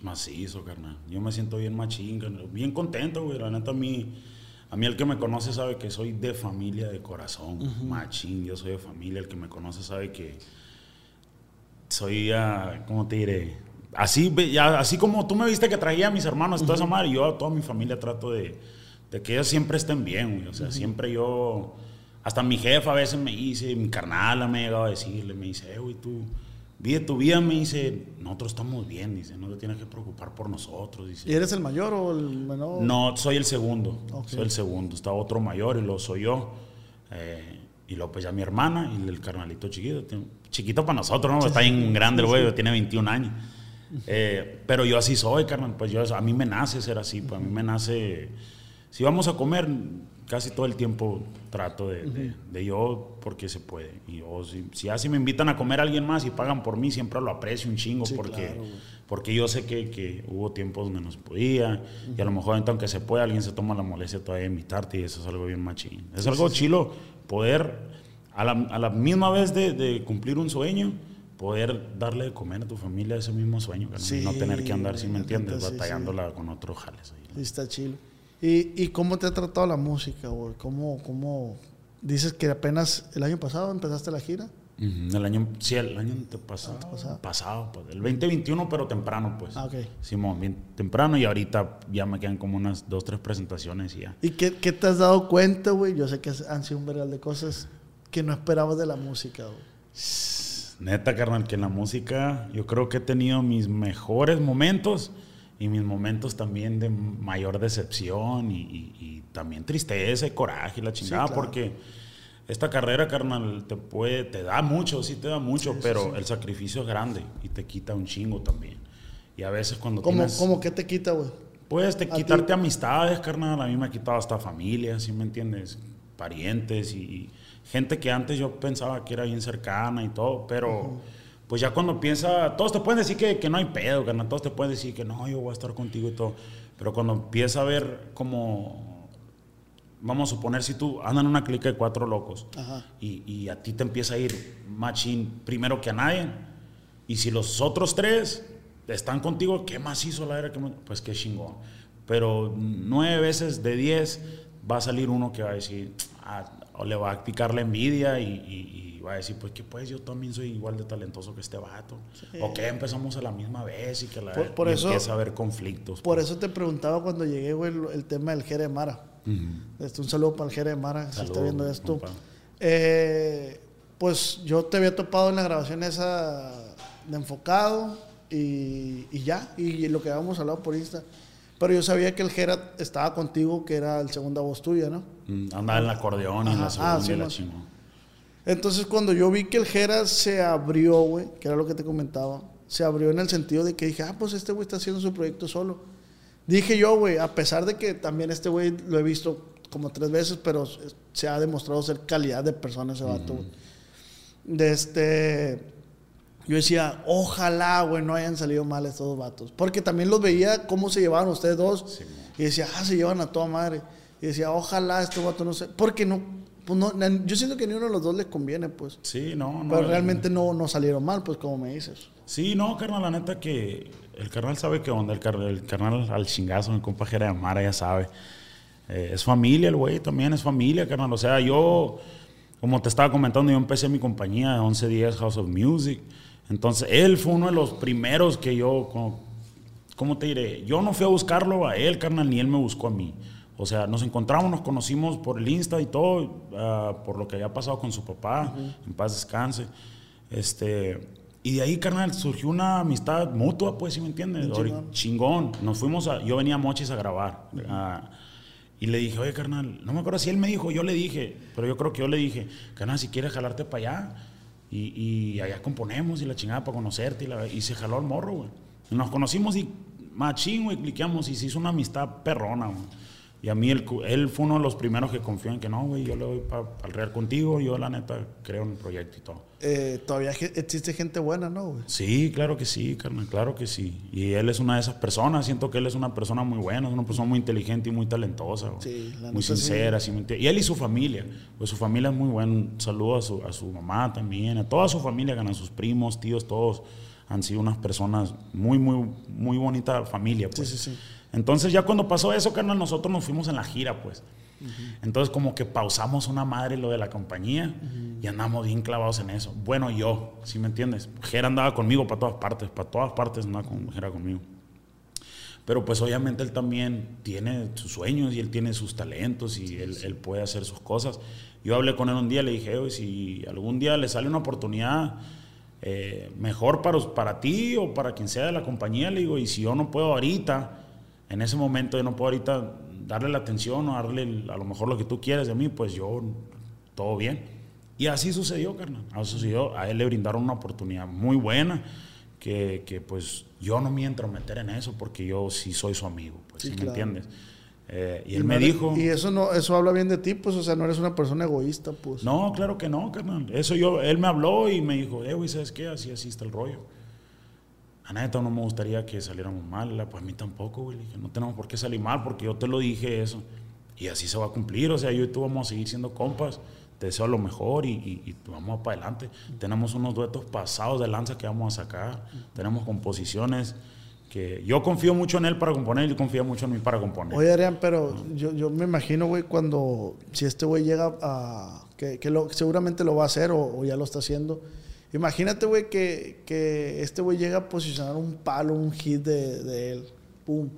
Macizo, carnal. Yo me siento bien machín, carnal. bien contento, güey. La neta, a mí, a mí el que me conoce sabe que soy de familia de corazón. Machín, yo soy de familia. El que me conoce sabe que soy, ah, ¿cómo te diré? Así, ya, así como tú me viste que traía a mis hermanos, toda esa madre, yo a toda mi familia trato de, de que ellos siempre estén bien, güey. O sea, siempre yo... Hasta mi jefa a veces me dice, mi carnala me ha llegado a decirle, me dice, eh, güey, tú vive tu vida, me dice, nosotros estamos bien, dice, no te tienes que preocupar por nosotros, dice. ¿Y eres el mayor o el menor? No, soy el segundo, soy el segundo, está otro mayor y lo soy yo. Eh, y luego pues ya mi hermana y el carnalito chiquito, chiquito para nosotros, ¿no? Está bien grande el güey, tiene 21 años. Eh, pero yo así soy, carnal, pues yo, a mí me nace ser así, pues a mí me nace, si vamos a comer, casi todo el tiempo trato de, de- de yo porque se puede. Y yo, si, si así me invitan a comer a alguien más y pagan por mí, siempre lo aprecio un chingo Sí, porque, claro, porque yo sé que, que hubo tiempos donde no se podía y a lo mejor ahorita, aunque se pueda, alguien se toma la molestia todavía de invitarte y eso es algo bien machín. Es algo chilo poder, a la, a la misma vez de, de cumplir un sueño, poder darle de comer a tu familia ese mismo sueño, y no Sí, tener que andar, si me entiendes, sí, sí. batallándola con otros jales. ahí, ¿no? Sí, está chido. ¿Y, ¿Y cómo te ha tratado la música, güey? ¿Cómo, ¿Cómo dices que apenas el año pasado empezaste la gira? El año, sí, el año antepasado. Pasado, pues, el 2021, pero temprano, pues. Ah, ok. Simón, bien temprano y ahorita ya me quedan como unas dos, tres presentaciones y ya. ¿Y qué, qué te has dado cuenta, güey? Yo sé que han sido un vergal de cosas que no esperabas de la música, güey. Neta, carnal, que en la música yo creo que he tenido mis mejores momentos y mis momentos también de mayor decepción y, y- y también tristeza y coraje y la chingada, claro. porque esta carrera, carnal, te puede, te da mucho, sí te da mucho, pero el sacrificio es grande y te quita un chingo también. Y a veces cuando ¿Cómo, tienes... cómo que te quita, güey? Puedes te quitarte ti- amistades, carnal. A mí me ha quitado hasta familia, ¿sí me entiendes? Parientes y, y gente que antes yo pensaba que era bien cercana y todo, pero pues ya cuando piensa, todos te pueden decir que, que no hay pedo, carnal. Todos te pueden decir que no, yo voy a estar contigo y todo. Pero cuando empieza a ver como, vamos a suponer, si tú andas en una clica de cuatro locos Ajá. y, y a ti te empieza a ir machín primero que a nadie. Y si los otros tres están contigo, ¿qué más hizo la era? Pues qué chingón. Pero nueve veces de diez va a salir uno que va a decir, ah, o le va a picar la envidia y, y- y va a decir, pues que pues yo también soy igual de talentoso que este vato. O que empezamos a la misma vez y que la Por- por y eso- empieza a haber conflictos. Por eso te preguntaba cuando llegué, güey, el, el tema del Jere Mara. Este, un saludo para el Jere Mara, si está viendo esto. Eh, pues yo te había topado en la grabación esa de enfocado y, y ya, y lo que habíamos hablado por Insta. Pero yo sabía que el Jera estaba contigo, que era el segunda voz tuya, ¿no? Mm, Andaba en el acordeón y en la segunda ah, sí, y la no. Entonces cuando yo vi que el Jera se abrió, güey, que era lo que te comentaba, se abrió en el sentido de que dije, ah, pues este güey está haciendo su proyecto solo. Dije yo, güey, a pesar de que también este güey lo he visto como tres veces, pero se ha demostrado ser calidad de persona ese vato, güey. De este... Yo decía, ojalá, güey, no hayan salido mal estos vatos. Porque también los veía cómo se llevaban ustedes dos. y decía, ah, se llevan a toda madre. Y decía, ojalá este vato no se... Porque no, pues no, yo siento que ni uno de los dos les conviene, pues. Sí, no, no. Pero realmente no, no salieron mal, pues, como me dices. Sí, no, carnal, la neta que el carnal sabe que onda, el, car- el carnal al chingazo, mi compa de Mara ya sabe. Eh, es familia el güey, también es familia, carnal. O sea, yo, como te estaba comentando, yo empecé mi compañía de 11 días House of Music. Entonces, él fue uno de los primeros que yo, como- ¿cómo te diré? Yo no fui a buscarlo a él, carnal, ni él me buscó a mí. O sea, nos encontramos, nos conocimos por el Insta y todo, ah, por lo que había pasado con su papá, en paz descanse. Este, y de ahí, carnal, surgió una amistad mutua, pues, ¿sí me entiendes? Chingón. Nos fuimos a, yo venía a Mochis a grabar. ah, y le dije, oye, carnal, no me acuerdo si él me dijo, yo le dije, pero yo creo que yo le dije, carnal, si quieres jalarte para allá, y, y allá componemos y la chingada para conocerte, y, la- y se jaló al morro, güey. Nos conocimos y machín, güey, cliqueamos y se hizo una amistad perrona, güey. Y a mí él, él fue uno de los primeros que confió en que no, güey, yo le doy para el real contigo, yo la neta creo en el proyecto y todo. Eh, todavía existe gente buena, ¿no, güey? Sí, claro que sí, carnal, claro que sí. Y él es una de esas personas, siento que él es una persona muy buena, es una persona muy inteligente y muy talentosa, güey. Sí, la muy sincera. y él y su familia, pues su familia es muy buena. Un saludo a su, a su mamá también, a toda su familia, a sus primos, tíos, todos han sido unas personas muy, muy, muy bonita familia, pues. Sí, sí, sí. Entonces ya cuando pasó eso, carnal, nosotros nos fuimos en la gira, pues. Entonces como que pausamos una madre lo de la compañía y andamos bien clavados en eso. Bueno, yo, ¿sí me entiendes? Jera andaba conmigo para todas partes, para todas partes andaba con Jera conmigo. Pero pues obviamente él también tiene sus sueños y él tiene sus talentos y él, él puede hacer sus cosas. Yo hablé con él un día, le dije, "Oye, si algún día le sale una oportunidad eh, mejor para, para ti o para quien sea de la compañía, le digo, y si yo no puedo ahorita, en ese momento yo no puedo ahorita darle la atención o darle a lo mejor lo que tú quieres de mí, pues yo, todo bien. Y así sucedió, carnal. Así sucedió. A él le brindaron una oportunidad muy buena que, que pues yo no me entro a meter en eso porque yo sí soy su amigo, pues, Sí, ¿sí me entiendes? Eh, y, él me dijo... Y eso no, eso habla bien de ti, pues, o sea, no eres una persona egoísta, pues. No, claro que no, carnal. Eso yo, él me habló y me dijo, eh, güey, ¿sabes qué? Así, así está el rollo. A neta no me gustaría que saliéramos mal, la- pues a mí tampoco, güey. Dije, no tenemos por qué salir mal porque yo te lo dije eso. Y así se va a cumplir, o sea, yo y tú vamos a seguir siendo compas. Te deseo lo mejor y, y- y vamos para adelante. Tenemos unos duetos pasados de lanza que vamos a sacar. Tenemos composiciones que yo confío mucho en él para componer y él confía mucho en mí para componer. Oye, Adrián, pero yo, yo me imagino, güey, cuando, si este güey llega a, que, que lo, seguramente lo va a hacer o, o ya lo está haciendo. Imagínate, güey, que, que este güey llega a posicionar un palo, un hit de, de él. Pum.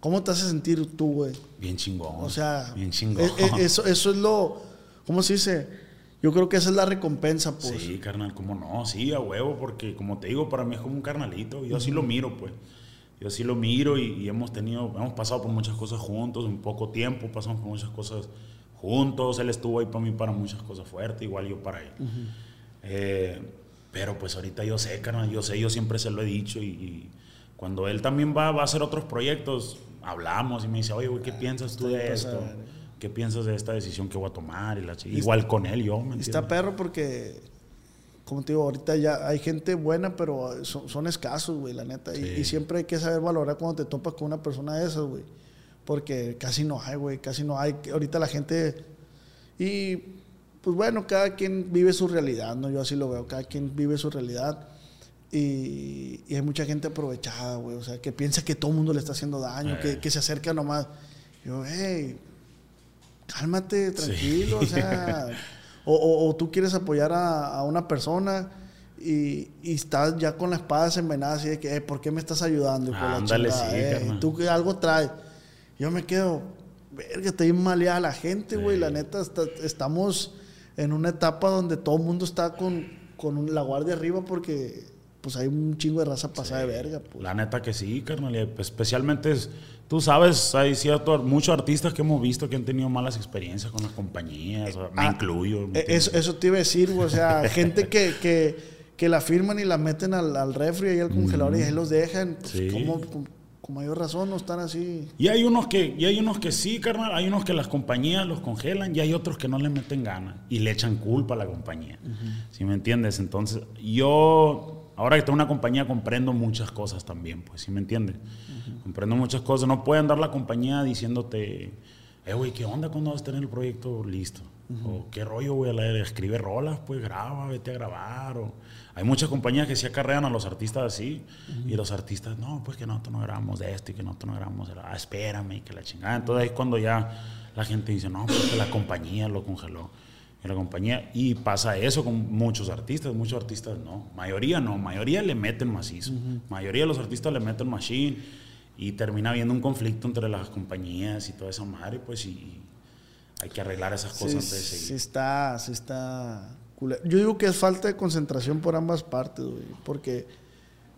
¿Cómo te hace sentir tú, güey? Bien chingón. O sea, bien chingón. e- e- eso, eso es lo, ¿cómo se dice? Yo creo que esa es la recompensa, pues. Sí, carnal, cómo no, sí, a huevo, porque como te digo, para mí es como un carnalito, yo así lo miro, pues. Yo así lo miro y, y hemos tenido, hemos pasado por muchas cosas juntos, en poco tiempo pasamos por muchas cosas juntos, él estuvo ahí para mí para muchas cosas fuertes, igual yo para él. Eh, pero pues ahorita yo sé, carnal, yo sé, yo siempre se lo he dicho y, y cuando él también va, va a hacer otros proyectos, hablamos y me dice, oye, güey, ¿qué piensas tú de esto? ¿Qué piensas de esta decisión que voy a tomar? Y la chi- igual con él, yo, ¿me está perro porque, como te digo, ahorita ya hay gente buena, pero son, son escasos, güey, la neta. Y- siempre hay que saber valorar cuando te topas con una persona de esas, güey. Porque casi no hay, güey, casi no hay. Ahorita la gente... Y, pues bueno, cada quien vive su realidad, ¿no? Yo así lo veo, cada quien vive su realidad. Y, y hay mucha gente aprovechada, güey. O sea, que piensa que todo el mundo le está haciendo daño, Eh. que, que se acerca nomás. Yo, hey, cálmate, Sí. tranquilo, o sea, o, o- o tú quieres apoyar a, a una persona y, y estás ya con la espada desenvenenada así de que, "Eh, ¿por qué me estás ayudando? la Ándale, chingada, sí, eh? carnal. Tú que algo traes. Yo me quedo, verga, bien maleada la gente, güey, Sí. la neta, está- estamos en una etapa donde todo el mundo está con, con la guardia arriba porque pues hay un chingo de raza pasada de verga, pues. La neta que sí, carnal. Especialmente, es- tú sabes, hay cierto, muchos artistas que hemos visto que han tenido malas experiencias con las compañías. o- me Ah, incluyo. ¿me Eh? Eso, eso te iba a decir, o sea, gente que, que, que la firman y la meten al, al refri y al congelador y ahí los dejan. Pues, Sí. ¿cómo, con, mayor razón no están así? Y hay unos que, y hay unos que sí, carnal. Hay unos que las compañías los congelan y hay otros que no le meten ganas y le echan culpa a la compañía. ¿Sí me entiendes? Entonces, yo, ahora que tengo una compañía, comprendo muchas cosas también, pues, ¿sí me entiendes? Comprendo muchas cosas. No puede andar la compañía diciéndote, eh, güey, ¿qué onda cuando vas a tener el proyecto listo? O qué rollo, güey, la- escribe rolas, pues graba, vete a grabar. O... Hay muchas compañías que sí acarrean a los artistas así. Y los artistas, no, pues que nosotros no grabamos de esto y que nosotros no grabamos de la... Ah, espérame, y que la chingada. Entonces ahí es cuando ya la gente dice, no, pues que la compañía lo congeló. Y la compañía, y pasa eso con muchos artistas, muchos artistas no, mayoría no, mayoría le meten macizo, mayoría de los artistas le meten machine y termina habiendo un conflicto entre las compañías y toda esa madre, pues y hay que arreglar esas cosas Sí, antes de sí seguir. está, sí está. Yo digo que es falta de concentración por ambas partes, güey, porque,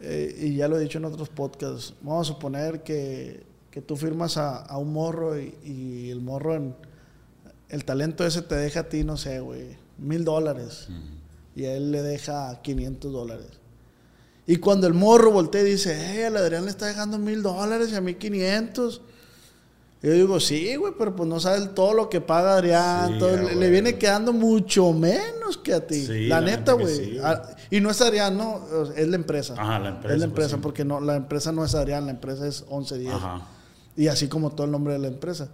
eh, y ya lo he dicho en otros podcasts, vamos a suponer que, que tú firmas a, a un morro y, y el morro, en, el talento ese te deja a ti, no sé, güey, mil dólares, y a él le deja 500 dólares. Y cuando el morro voltea y dice, hey, al Adrián le está dejando mil dólares y a mí 500. Yo digo, sí, güey, pero pues no sabes todo lo que paga Adrián. Sí, todo, le, viene quedando mucho menos que a ti. Sí, la, la neta, güey. sí. Ah, y no es Adrián, no, es la empresa. Ajá, la empresa, Es la pues, empresa, sí. porque no, la empresa no es Adrián, la empresa es 1110. Ajá. Y así como todo el nombre de la empresa.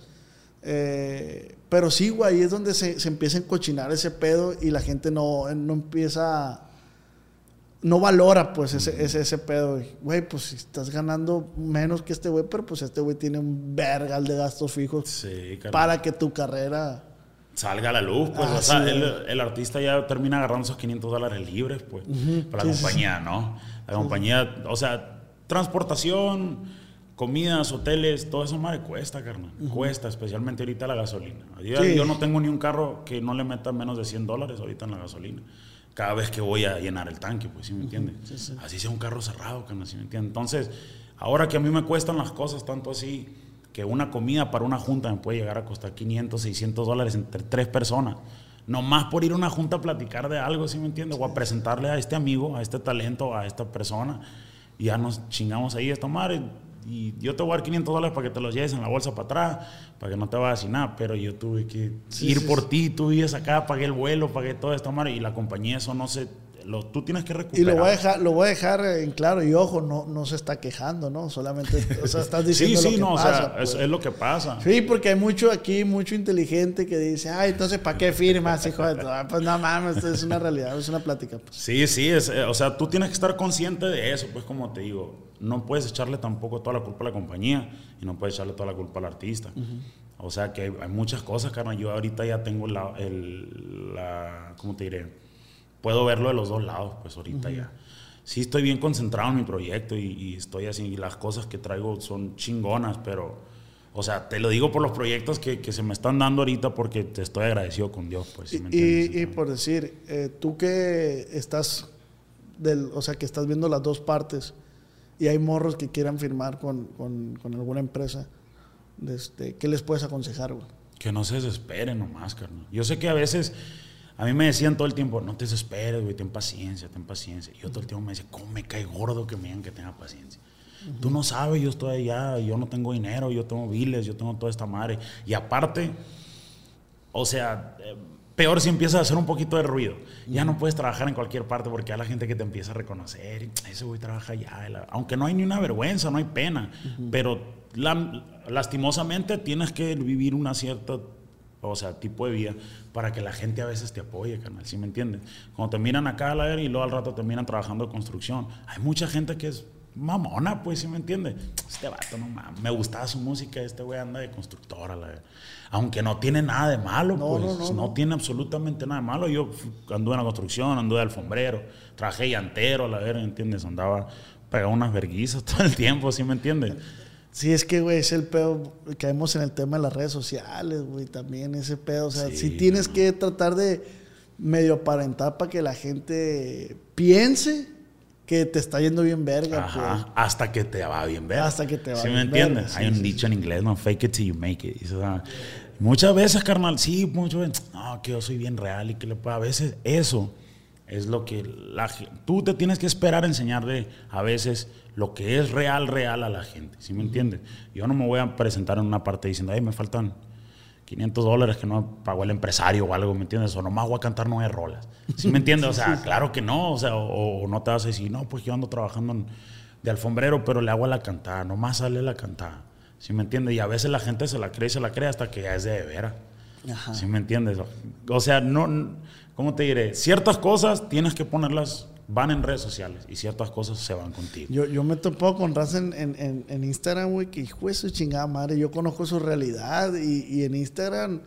Eh, pero sí, güey, ahí es donde se, se empieza a encochinar ese pedo y la gente no, no empieza. No valora, pues, ese, ese, ese pedo. güey. Pues si estás ganando menos que este güey, pero pues este güey tiene un vergal de gastos fijos Sí, para que tu carrera. salga a la luz, pues, Ah, o sea, sí. el, el artista ya termina agarrando esos 500 dólares libres, pues, para la Sí, compañía, ¿no? La compañía, o sea, transportación, comidas, hoteles, todo eso madre cuesta, carnal, cuesta, especialmente ahorita la gasolina. Yo, Sí. yo no tengo ni un carro que no le meta menos de 100 dólares ahorita en la gasolina. Cada vez que voy a llenar el tanque, pues, ¿sí me entiendes? Así sea un carro cerrado, carnal, ¿sí me entiendes? Entonces, ahora que a mí me cuestan las cosas tanto así, que una comida para una junta me puede llegar a costar 500, 600 dólares entre tres personas. Nomás por ir a una junta a platicar de algo, ¿sí me entiendes? O a presentarle a este amigo, a este talento, a esta persona. Y ya nos chingamos ahí a tomar. Y, yo te voy a dar 500 dólares para que te los lleves en la bolsa para atrás, para que no te vayas sin nada. Pero yo tuve que ir por ti, tú vives acá, pagué el vuelo, pagué todo esto, madre. Y la compañía, eso no se. Lo, tú tienes que recuperar. Y lo voy a dejar, lo voy a dejar en claro y ojo, no, no se está quejando, ¿no? Solamente, o sea, estás diciendo sí, sí, lo que no, pasa. o sea, pues. es, es lo que pasa. Sí, porque hay mucho aquí, mucho inteligente que dice, ay, entonces, ¿para qué firmas, hijo de todo? Pues no mames, es una realidad, es una plática. Pues. Sí, sí, es, eh, o sea, tú tienes que estar consciente de eso, pues como te digo, no puedes echarle tampoco toda la culpa a la compañía y no puedes echarle toda la culpa al artista. O sea que hay, hay muchas cosas, carnal. Yo ahorita ya tengo la, el, la, ¿cómo te diré? Puedo verlo de los dos lados, pues ahorita ya. Sí estoy bien concentrado en mi proyecto y, y estoy así, y las cosas que traigo son chingonas, pero, o sea, te lo digo por los proyectos que, que se me están dando ahorita porque te estoy agradecido con Dios, pues, ¿sí me Y, y por decir, eh, tú que estás, del, o sea, que estás viendo las dos partes y hay morros que quieran firmar con, con, con alguna empresa, este, ¿qué les puedes aconsejar, güey? Que no se desesperen nomás, carnal. Yo sé que a veces, a mí me decían todo el tiempo, no te desesperes, güey, ten paciencia, ten paciencia. Y yo todo el tiempo me decía, ¿cómo me cae gordo que me digan que tenga paciencia? Tú no sabes, yo estoy allá, yo no tengo dinero, yo tengo biles, yo tengo toda esta madre. Y aparte, o sea, eh, peor si empiezas a hacer un poquito de ruido. Ya no puedes trabajar en cualquier parte porque hay la gente que te empieza a reconocer. Ese güey trabaja allá. Aunque no hay ni una vergüenza, no hay pena. Pero la- lastimosamente tienes que vivir una cierta, o sea, tipo de vida para que la gente a veces te apoye, carnal. ¿Sí me entiendes? Cuando te miran acá a la ver y luego al rato te miran trabajando de construcción. Hay mucha gente que es mamona, pues, ¿sí me entiendes? Este vato, no mames. Me gustaba su música, este güey anda de constructora, la ver. Aunque no tiene nada de malo, No, pues. no, No, no, no. tiene absolutamente nada de malo. Yo anduve en la construcción, anduve de alfombrero, trabajé llantero, la ver, ¿entiendes? Andaba pegado unas verguizas todo el tiempo, ¿sí me entiendes? Sí, es que, güey, es el pedo. Caemos en el tema de las redes sociales, güey, también ese pedo. O sea, Sí, sí, tienes que tratar de medio aparentar para que la gente piense que te está yendo bien verga, Ajá, hasta que te va bien ver. Hasta que te va ¿Sí bien me entiendes? verga, Hay un sí, dicho en inglés, no, fake it till you make it. O sea, muchas veces, carnal, sí, muchas veces, no, que yo soy bien real y que le puedo. A veces eso es lo que la, tú te tienes que esperar a enseñarle a veces lo que es real, real a la gente. ¿Sí me entiendes? Yo no me voy a presentar en una parte diciendo, ay, me faltan 500 dólares que no pagó el empresario o algo, ¿me entiendes? O nomás voy a cantar nueve rolas. ¿Sí me entiendes? O sea, claro que no, o sea, o, o no te vas a decir, no, pues yo ando trabajando en- de alfombrero, pero le hago a la cantada, nomás sale la cantada. ¿Sí me entiendes? Y a veces la gente se la cree y se la cree hasta que ya es de veras. Ajá. ¿Sí me entiendes? O sea, no, ¿cómo te diré? Ciertas cosas tienes que ponerlas, van en redes sociales y ciertas cosas se van contigo. Yo, yo me topo con raza en, en, en, en Instagram, güey, que hijo de su chingada madre, yo conozco su realidad y, y en Instagram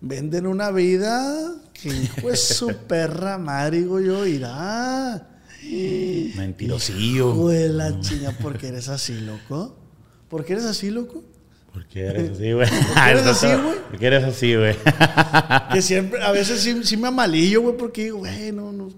venden una vida que hijo de su perra madre, digo yo, irá. Mentirosillo. Hijo de la chinga, ¿por qué eres así, loco? ¿Por qué eres así, loco? ¿Por qué eres así, güey? qué eres así, güey? ¿Por qué eres así, güey? Que siempre, a veces sí, sí me amalillo, güey, porque digo, güey, no, no.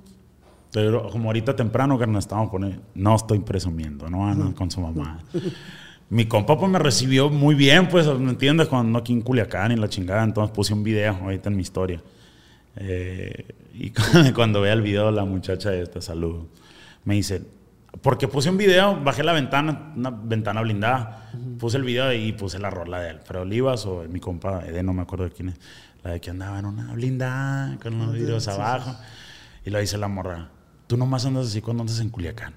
Pero como ahorita temprano que nos estamos poniendo, no estoy presumiendo, no andan con su mamá. Mi compa pues me recibió muy bien, pues, ¿me entiendes? Cuando ando aquí en Culiacán y la chingada, entonces puse un video ahorita en mi historia. Eh, y cuando vea el video, la muchacha esta, saludo, me dice, porque puse un video, bajé la ventana, una ventana blindada, puse el video y puse la rola de Alfredo Olivas o mi compa Eden, no me acuerdo de quién es, la de que andaba en una blindada con los vidrios abajo. Y lo dice la morra, tú nomás andas así cuando andas en Culiacán.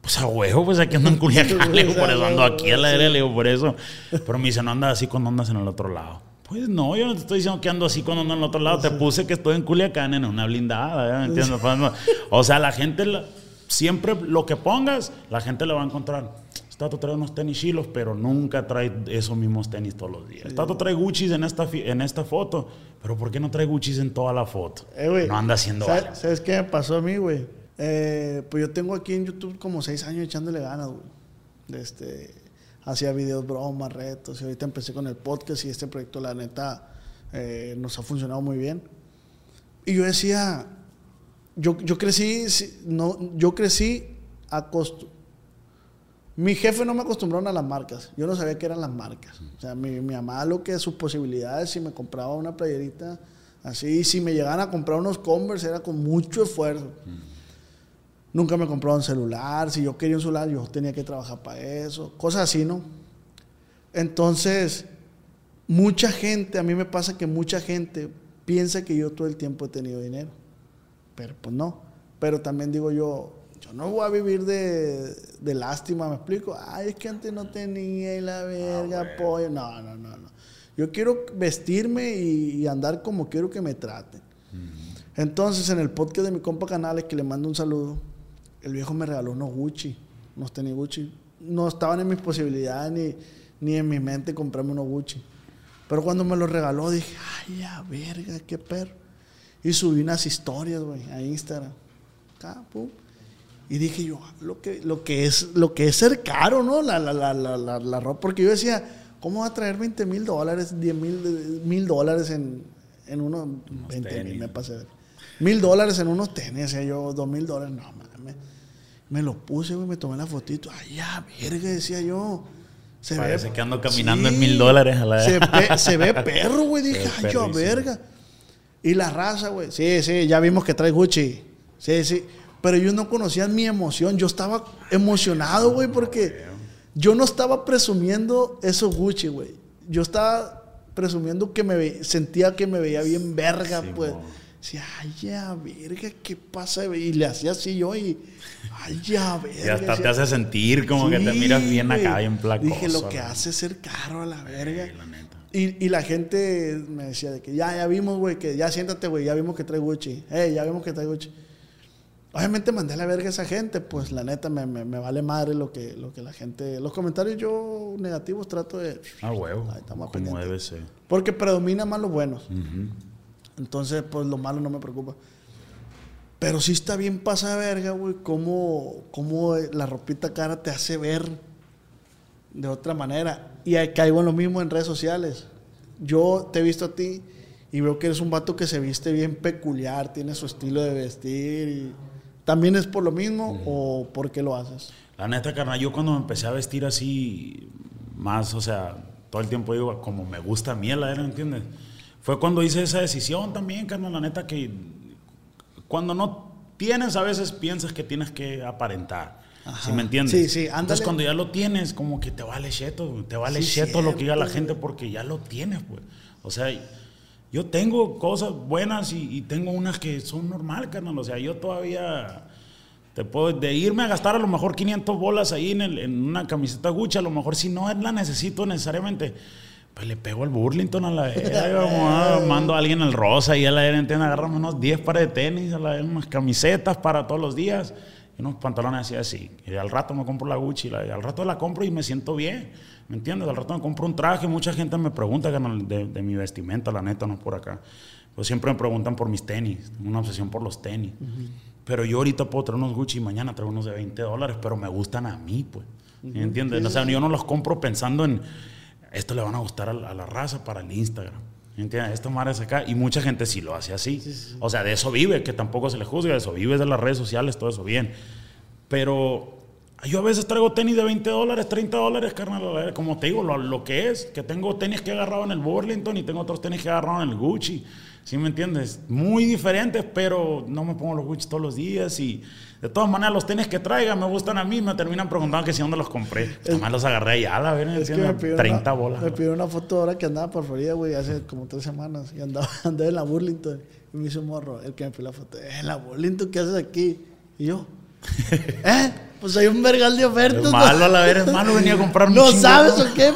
Pues a huevo, pues aquí ando en Culiacán, le digo, por eso ando aquí a la aire, le digo, por eso. Pero me dice, no andas así cuando andas en el otro lado. Pues no, yo no te estoy diciendo que ando así cuando ando en el otro lado. Te puse que estoy en Culiacán en una blindada, ¿ya ¿me entiendes? Pues. O sea, la gente, la- siempre lo que pongas, la gente le va a encontrar. Tato trae unos tenis chilos, pero nunca trae esos mismos tenis todos los días. Tato trae Gucci en esta, en esta foto, pero ¿por qué no trae Gucci en toda la foto? Eh, güey, no anda haciendo ¿sabes. ¿Sabes qué me pasó a mí, güey? Eh, pues yo tengo aquí en YouTube como seis años echándole ganas, güey. Este, hacía videos, bromas, retos. Y ahorita empecé con el podcast y este proyecto, la neta, eh, nos ha funcionado muy bien. Y yo decía, yo, yo crecí, no, yo crecí acost Mi jefe no me acostumbraron a las marcas. Yo no sabía qué eran las marcas. O sea, mi, mi mamá lo que sus posibilidades, si me compraba una playerita así, si me llegaban a comprar unos Converse, era con mucho esfuerzo. Nunca me compraron celular. Si yo quería un celular, yo tenía que trabajar para eso. Cosas así, ¿no? Entonces, mucha gente, a mí me pasa que mucha gente piensa que yo todo el tiempo he tenido dinero. Pero pues no. Pero también digo yo, yo no voy a vivir de, de lástima, ¿me explico? Ay, es que antes no tenía y la verga, pollo. No, no, no, no. Yo quiero vestirme y, y andar como quiero que me traten. Entonces, en el podcast de mi compa Canales, que le mando un saludo, el viejo me regaló unos Gucci, unos tenis Gucci. No estaban en mis posibilidades ni, ni en mi mente comprarme unos Gucci. Pero cuando me los regaló, dije, ay, ya, verga, qué perro. Y subí unas historias, güey, a Instagram. Acá, pum. Y dije yo, lo que, lo que, es, lo que es ser caro, ¿no? La, la, la, la, la, la ropa. Porque yo decía, ¿cómo va a traer 20 mil dólares, 10 mil dólares en, en unos 20 mil? Me pasé. Mil dólares en unos tenis, decía yo, dos mil dólares, no mames. Me lo puse, güey, me tomé la fotito. Ay, ya, verga, decía yo. Se Parece que ando caminando en mil dólares a la se ve, se ve perro, güey. Dije, ve ay, yo, verga. Y la raza, güey. Sí, sí, ya vimos que trae Gucci. Sí, sí. Pero yo no conocía mi emoción. Yo estaba emocionado, güey, porque yo no estaba presumiendo esos Gucci, güey. Yo estaba presumiendo que me ve- sentía que me veía bien verga, Sí, pues. Decía, ay, ya, verga, ¿qué pasa? Y le hacía así yo y, ay, ya, verga. Y hasta te hace sentir como que te miras bien acá, bien placoso. Dije, lo que hace es ser caro a la verga. Sí, la. Y, y la gente me decía de que ya, ya vimos, güey, que ya siéntate, güey, ya vimos que trae Gucci. Eh, ya vimos que trae Gucci. Obviamente mandé a la verga a esa gente, pues la neta me, me- me vale madre lo que, lo que la gente. Los comentarios yo negativos trato de. Ah, huevo. Ahí estamos Como pendientes. debe ser. Porque predomina más los buenos. Entonces, pues lo malo no me preocupa. Pero sí está bien pasa verga, güey, cómo, cómo la ropita cara te hace ver de otra manera. Y ahí caigo en lo mismo en redes sociales. Yo te he visto a ti y veo que eres un vato que se viste bien peculiar, tiene su estilo de vestir. Y ¿También es por lo mismo o por qué lo haces? La neta, carnal, yo cuando me empecé a vestir así, más, o sea, todo el tiempo digo, como me gusta a mí, la era, ¿entiendes? Fue cuando hice esa decisión también, carnal, la neta, que cuando no tienes, a veces piensas que tienes que aparentar. ¿Sí me entiendes? Sí, sí, ándale. Entonces, cuando ya lo tienes, como que te vale cheto, te vale Sí, cheto lo que diga la gente porque ya lo tienes, pues. O sea, yo tengo cosas buenas y, y tengo unas que son normal, carnal. O sea, yo todavía te puedo, de irme a gastar a lo mejor 500 bolas ahí en, el- en una camiseta Gucci, a lo mejor si no la necesito necesariamente, pues le pego al Burlington a la verga, vamos a- mando a alguien al Rosa y a la entiende, agarrame unos 10 pares de tenis, a la verga, unas camisetas para todos los días unos pantalones así así. Y al rato me compro la Gucci, la- y al rato la compro y me siento bien, ¿me entiendes? Al rato me compro un traje, mucha gente me pregunta de, de mi vestimenta, la neta, no por acá. Pues siempre me preguntan por mis tenis, tengo una obsesión por los tenis. Pero yo ahorita puedo traer unos Gucci y mañana traigo unos de 20 dólares, pero me gustan a mí, pues. ¿Me entiendes? O sea, yo no los compro pensando en esto le van a gustar a la raza para el Instagram. ¿Me entiendes? Esto madre acá. Y mucha gente sí lo hace así. O sea, de eso vive, que tampoco se le juzga, de eso vive de las redes sociales, todo eso bien. Pero yo a veces traigo tenis de 20 dólares, 30 dólares, carnal. Como te digo, lo, lo que es, que tengo tenis que he agarrado en el Burlington y tengo otros tenis que he agarrado en el Gucci. ¿Sí me entiendes? Muy diferentes, pero no me pongo los Gucci todos los días y de todas maneras los tenis que traiga me gustan a mí, me terminan preguntando que si dónde los compré. Además los agarré allá, a la pidió 30 una, bolas. Me pidió una foto ahora que andaba por Florida, güey, hace como tres semanas. Y andaba, andaba en la Burlington. Y me hizo un morro, el que me pidió la foto. Eh, la Burlington, ¿qué haces aquí? Y yo, ¿eh? Pues hay un vergal de ofertas. Es malo, a la verga, es malo venir a comprar ¿No sabes ¿no? o qué?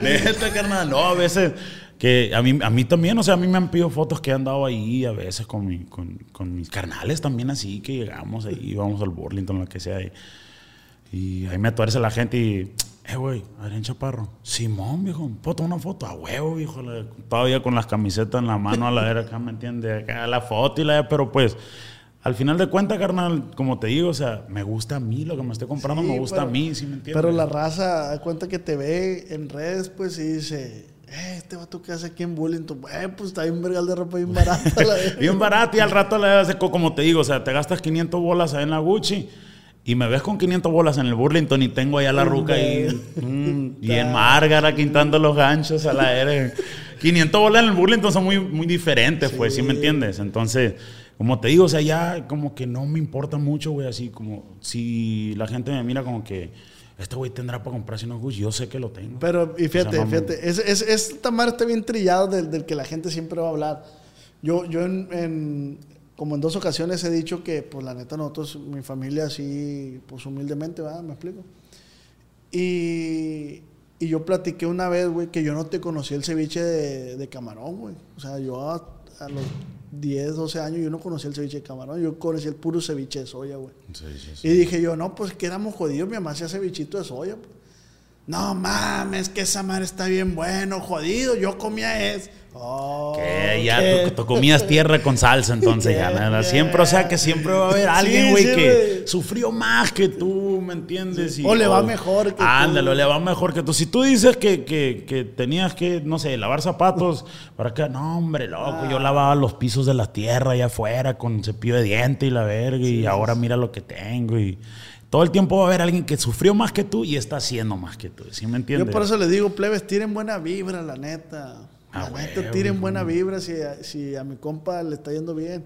Neta, carnal. No, a veces. Que a mí, a mí también, o sea, a mí me han pedido fotos que he andado ahí a veces con, mi- con, con mis carnales también así, que llegamos ahí, vamos al Burlington, lo que sea. Y, y ahí me tuerce la gente y, eh, güey, Adrián Chaparro, Simón, viejo, foto, una foto, a huevo, viejo, todavía con las camisetas en la mano a la acá, ¿me entiendes? Acá la foto y la pero pues, al final de cuentas, carnal, como te digo, o sea, me gusta a mí, lo que me estoy comprando Sí, me gusta pero- a mí, ¿sí me entiendes? Pero la raza da cuenta que te ve en redes, pues, y dice, Eh, este vato que hace aquí en Burlington. Eh, pues está bien vergal de ropa bien barata. la. Bien barato y al rato le das, como te digo, o sea, te gastas 500 bolas ahí en la Gucci y me ves con 500 bolas en el Burlington y tengo allá la ruca ahí. mm, y en Márgara quintando los ganchos a la R. 500 bolas en el Burlington son muy, muy diferentes, pues, ¿sí me entiendes? Entonces, como te digo, o sea, ya como que no me importa mucho, güey, así como si la gente me mira como que este güey tendrá para comprarse unos Gucci, yo sé que lo tengo. Pero, y fíjate, O sea, fíjate, es, es, esta está bien trillado del, del que la gente siempre va a hablar. Yo, yo en, en- como en dos ocasiones he dicho que, pues la neta, nosotros, mi familia así, pues humildemente, ¿verdad? ¿Me explico? Y, y yo platiqué una vez, güey, que yo no te conocí el ceviche de, de camarón, güey. O sea, yo a, a los 10, 12 años yo no conocí el ceviche de camarón, yo conocí el puro ceviche de soya, güey. Sí, sí, sí. Y dije yo, no, pues que éramos jodidos, mi mamá hacía cevichito de soya. pues. No mames, que esa madre está bien bueno, jodido, yo comía eso. Oh, Que ya tú, tú comías tierra con salsa, entonces ya nada. Siempre, o sea, que siempre va a haber alguien, güey, que sufrió más que tú, ¿me entiendes? Y- O le va mejor que tú. Ándale, o le va mejor que tú. Si tú dices que, que, que tenías que, no sé, lavar zapatos, para que, no, hombre, loco, Ah. yo lavaba los pisos de la tierra allá afuera con cepillo de diente y la verga, y ahora mira lo que tengo. Y todo el tiempo va a haber alguien que sufrió más que tú y está haciendo más que tú, ¿sí me entiendes? Yo por eso les digo, plebes, tiren buena vibra, la neta. Ah, La neta, tiren buena vibra si si a mi compa le está yendo bien.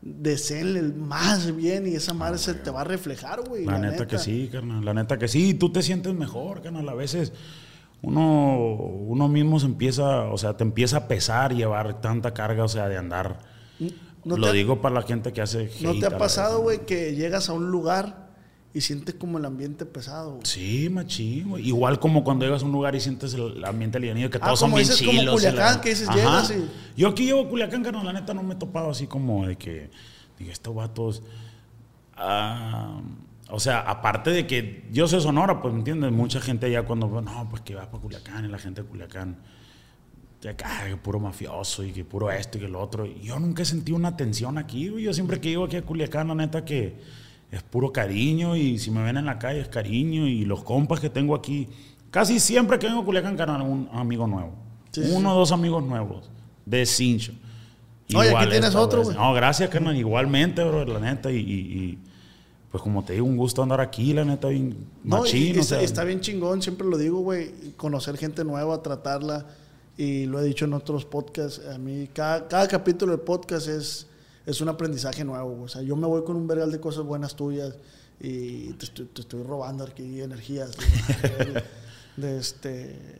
Deseenle el más bien y esa madre se te va a reflejar, güey. La, neta, que sí, carnal. La neta que sí. Tú te sientes mejor, carnal. A veces uno, uno mismo se empieza, o sea, te empieza a pesar llevar tanta carga, o sea, de andar. ¿No Lo te- digo para la gente que hace ¿No hate te ha la pasado, güey, que llegas a un lugar y sientes como el ambiente pesado, güey? Sí, machín, güey. Igual como cuando llegas a un lugar y sientes el ambiente alienado, que Ah, todos son como bien dices, como chilos. y Culiacán, la- que dices, llegas y- Yo aquí llevo Culiacán, carnal, la neta no me he topado así como de que, dije, estos vatos... ah, o sea, aparte de que yo soy Sonora, pues, ¿me entiendes? Mucha gente ya cuando, no, pues que va para Culiacán y la gente de Culiacán, de acá, que puro mafioso y que puro esto y que lo otro. Yo nunca he sentido una tensión aquí, güey. Yo siempre que llego aquí a Culiacán, la neta que es puro cariño y si me ven en la calle es cariño y los compas que tengo aquí, casi siempre que vengo a Culiacán, carnal, un amigo nuevo. Sí, Uno o dos amigos nuevos de cincho. Oye, aquí tienes esta otro, vez. güey. No, gracias, carnal. Igualmente, bro, la neta. Y, y- y, pues como te digo, un gusto andar aquí, la neta, bien No, y- machín. y o está, sea, está bien chingón, siempre lo digo, güey, conocer gente nueva, tratarla, y lo he dicho en otros podcasts, a mí cada, cada capítulo del podcast es, es un aprendizaje nuevo, o sea, yo me voy con un vergal de cosas buenas tuyas y te estoy, te estoy robando aquí energías. de, de este...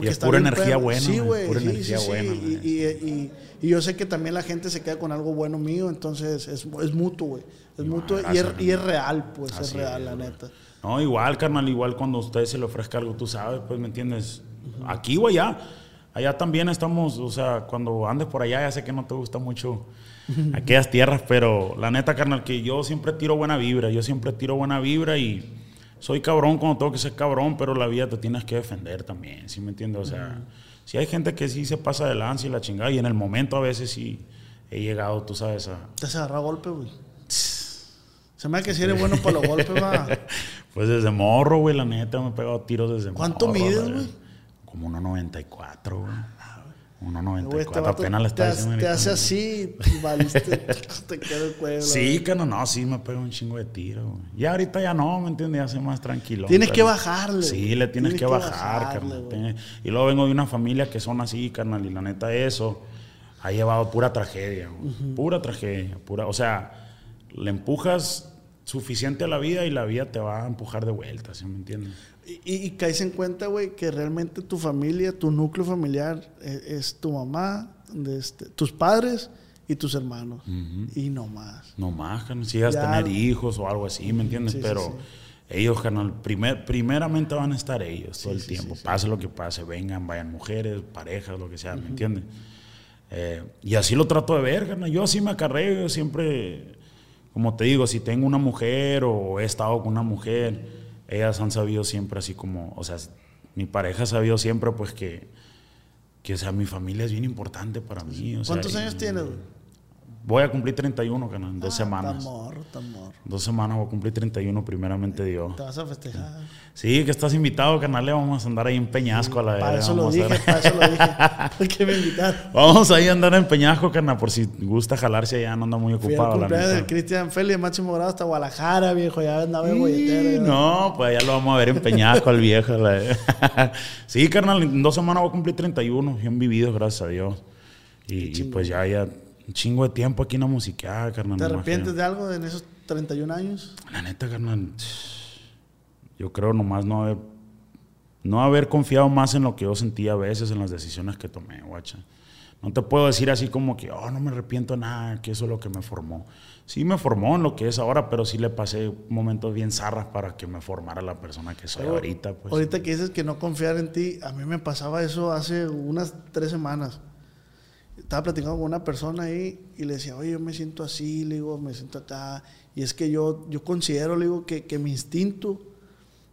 Y es está pura energía perro. buena, Sí, güey, pura sí, energía sí, buena, Y, y- y- y yo sé que también la gente se queda con algo bueno mío, entonces es, es mutuo, güey. Es mutuo y es, y es real, pues, es Así real, es, la neta. No, igual, carnal, igual cuando a usted se le ofrezca algo, tú sabes, pues, ¿me entiendes? Aquí o allá. Allá también estamos, o sea, cuando andes por allá, ya sé que no te gusta mucho aquellas tierras, pero la neta, carnal, que yo siempre tiro buena vibra, yo siempre tiro buena vibra y soy cabrón cuando tengo que ser cabrón, pero la vida te tienes que defender también, ¿sí me entiendes? O sea, si hay gente que sí se pasa de lanza y la chingada, y en el momento a veces sí he llegado, tú sabes, a... Te has agarrado golpe, güey. Se me hace que si eres bueno para los golpes, va. Pues desde morro, güey, la neta, me he pegado tiros desde ¿Cuánto morro, mides, la güey? Como 1.94, güey. 1.94, Güey, este apenas le te, está hace- diciendo. te hace así y valiste. te queda el cuello. Sí, que no, no, sí me pego un chingo de tiro. Ya ahorita ya no, ¿me entiendes? Ya soy más tranquilo. Tienes pero- que bajarle, Sí, le tienes, Tienes que, que bajar, bajarle, carnal. güey. Y luego vengo de una familia que son así, carnal, y la neta eso ha llevado pura tragedia, güey. Pura tragedia, pura, o sea, le empujas suficiente a la vida y la vida te va a empujar de vuelta, ¿sí me entiendes? Y, y, y caes en cuenta, güey, que realmente tu familia, tu núcleo familiar es, es tu mamá, de este, tus padres y tus hermanos. Y no más. No más, carnal. Si llegas a tener hijos o algo así, ¿me entiendes? Sí, Pero sí. ellos, carnal, primer, primeramente van a estar ellos todo el tiempo. Pase lo que pase, vengan, vayan mujeres, parejas, lo que sea, ¿me entiendes? Eh, y así lo trato de ver, carnal. Yo así me acarreo, yo siempre, como te digo, si tengo una mujer o he estado con una mujer, ellas han sabido siempre así como, o sea, mi pareja ha sabido siempre pues que, que o sea, mi familia es bien importante para mí. o sea, ¿Cuántos y- años tienes? Voy a cumplir 31, carnal, en dos semanas. Tan morro, tan morro. Dos semanas voy a cumplir 31, primeramente Dios. Te vas a festejar. Sí, que estás invitado, carnal. Le vamos a andar ahí en Peñasco a la Para eso lo vamos a dije, para eso lo dije. Porque me invitaron. Vamos ahí a andar en Peñasco, carnal, por si gusta jalarse allá, no anda muy Fui ocupado, la cumpleaños del. Cristian Feli, máximo grado hasta Guadalajara, viejo. Ya andaba en Sí, no, pues ya lo vamos a ver en Peñasco al viejo. la- sí, carnal, en dos semanas voy a cumplir 31, bien vivido, gracias a Dios. Y, y pues ya, ya, un chingo de tiempo aquí en la musiqueada, carnal. ¿Te arrepientes de algo en esos 31 años? La neta, carnal, yo creo nomás no haber, no haber confiado más en lo que yo sentía a veces en las decisiones que tomé, guacha. No te puedo decir así como que, oh, no me arrepiento de nada, que eso es lo que me formó. Sí me formó en lo que es ahora, pero sí le pasé momentos bien zarras para que me formara la persona que soy Pero ahorita. Pues. Ahorita que dices que no confiar en ti, a mí me pasaba eso hace unas tres semanas. Estaba platicando con una persona ahí y le decía, oye, yo me siento así, le digo, me siento acá. Y es que yo, yo considero, le digo, que, que mi instinto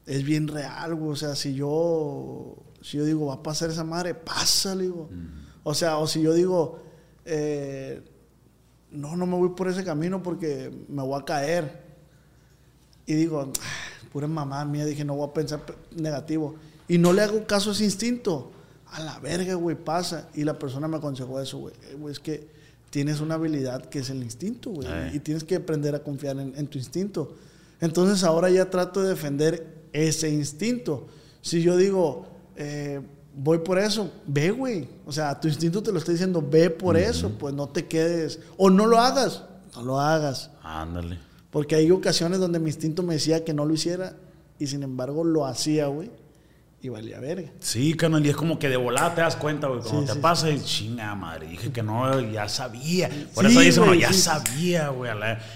es bien real, güey. O sea, si yo, si yo digo, va a pasar esa madre, pasa, le digo. O sea, o si yo digo, eh, no, no me voy por ese camino porque me voy a caer. Y digo, "Ah, pura mamá mía, dije, no voy a pensar pe- negativo. Y no le hago caso a ese instinto. A la verga, güey, pasa. Y la persona me aconsejó eso, güey. Eh, es que tienes una habilidad que es el instinto, güey. Eh. Y tienes que aprender a confiar en, en tu instinto. Entonces ahora ya trato de defender ese instinto. Si yo digo, eh, voy por eso, ve, güey. O sea, tu instinto te lo está diciendo, ve por eso, pues no te quedes. O no lo hagas, no lo hagas. Ándale. Porque hay ocasiones donde mi instinto me decía que no lo hiciera y sin embargo lo hacía, güey. Y valía verga. Sí, carnal, y es como que de volada te das cuenta, güey. Cuando Sí, te sí, pasa, y chinga madre, dije que no, ya sabía. Por eso dice uno, güey, ya sabía, güey.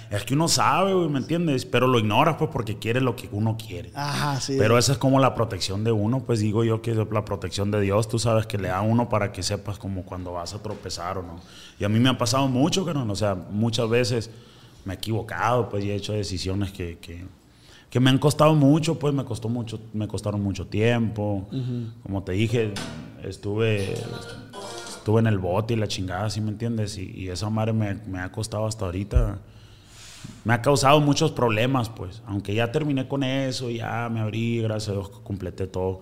Es que uno sabe, güey, ¿me entiendes? Pero lo ignoras, pues, porque quiere lo que uno quiere. Ajá, sí. Pero esa es como la protección de uno, pues digo yo que es la protección de Dios, tú sabes que le da a uno para que sepas como cuando vas a tropezar o no. Y a mí me ha pasado mucho, carnal, o sea, muchas veces me he equivocado, pues, y he hecho decisiones que, que, que me han costado mucho, pues me costó mucho, me costaron mucho tiempo. Como te dije, estuve, estuve en el bote y la chingada, ¿sí me entiendes? Y, y esa madre me, me ha costado hasta ahorita me ha causado muchos problemas, pues. Aunque ya terminé con eso, ya me abrí, gracias a Dios completé todo.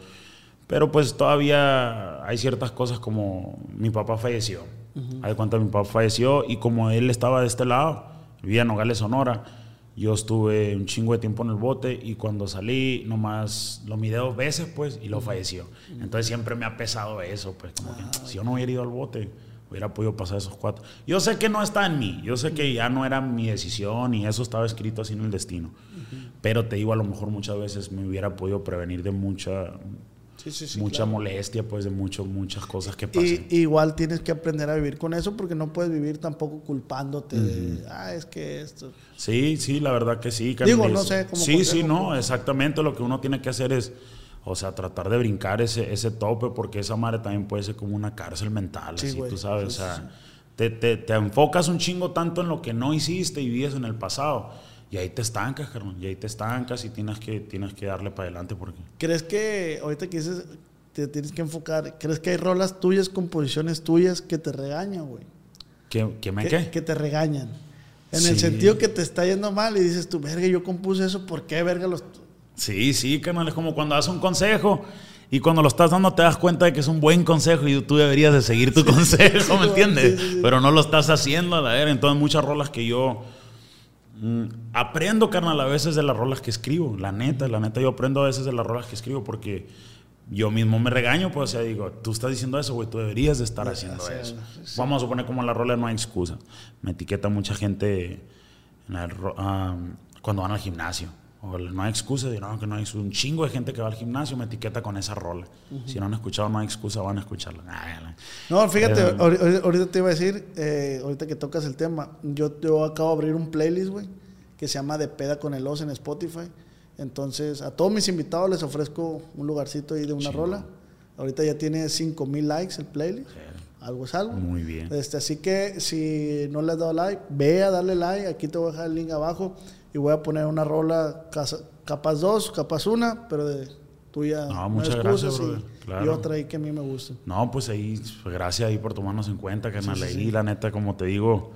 Pero pues todavía hay ciertas cosas como mi papá falleció. Hay cuenta mi papá falleció y como él estaba de este lado, vivía en Nogales, Sonora, yo estuve un chingo de tiempo en el bote y cuando salí nomás lo miré dos veces, pues, y lo falleció. Entonces siempre me ha pesado eso, pues, como que si yo no hubiera ido al bote, hubiera podido pasar esos cuatro. Yo sé que no está en mí, yo sé que ya no era mi decisión y eso estaba escrito así en el destino. Pero te digo, a lo mejor muchas veces me hubiera podido prevenir de mucha, Sí, sí, sí, mucha claro. molestia, pues de mucho, muchas cosas que pasan. Y, igual tienes que aprender a vivir con eso porque no puedes vivir tampoco culpándote de, ah, es que esto. Sí, sí, la verdad que sí. Digo, no sé, como Sí, sí, no, exactamente lo que uno tiene que hacer es, o sea, tratar de brincar ese, ese tope porque esa madre también puede ser como una cárcel mental, Sí, así, güey. tú sabes, o sea, Te, te, te enfocas un chingo tanto en lo que no hiciste y vives en el pasado y ahí te estancas, carnal, y ahí te estancas y tienes que, tienes que darle para adelante porque... ¿Crees que, ahorita que dices, te tienes que enfocar, ¿crees que hay rolas tuyas, composiciones tuyas que te regañan, güey? ¿Qué, qué me que, qué? que te regañan. En Sí. el sentido que te está yendo mal y dices tú, verga, yo compuse eso, ¿por qué, verga, los... Sí, sí, carnal, es como cuando das un consejo y cuando lo estás dando te das cuenta de que es un buen consejo y tú deberías de seguir tu consejo, ¿me sí, entiendes? sí. Pero no lo estás haciendo, a la ver. Entonces muchas rolas que yo mm, aprendo, carnal, a veces de las rolas que escribo, la neta, la neta, yo aprendo a veces de las rolas que escribo porque yo mismo me regaño, pues, o sea, digo, tú estás diciendo eso, güey, tú deberías de estar haciendo eso. Vamos a suponer como la rola No hay excusa. Me etiqueta mucha gente en el ro- ah, cuando van al gimnasio. O el no hay excusa, no, que no hay. Un chingo de gente que va al gimnasio me etiqueta con esa rola. Si no han escuchado No hay excusa, van a escucharla. Ah, No, fíjate, Eh, ahori- ahori- ahorita te iba a decir, eh, ahorita que tocas el tema, yo, yo acabo de abrir un playlist, güey, que se llama De Peda con el Oz en Spotify. Entonces, a todos mis invitados les ofrezco un lugarcito ahí de una rola. Ahorita ya tiene 5000 likes el playlist. Algo es algo. Muy bien. Este, así que si no le has dado like, ve a darle like. Aquí te voy a dejar el link abajo y voy a poner una rola capaz dos, capaz una, pero de tuya. No, muchas gracias, y- brother. Y Claro. otra ahí que a mí me gusta. No, pues ahí, pues, gracias ahí por tomarnos en cuenta, que Sí, sí, ahí sí. la neta, como te digo,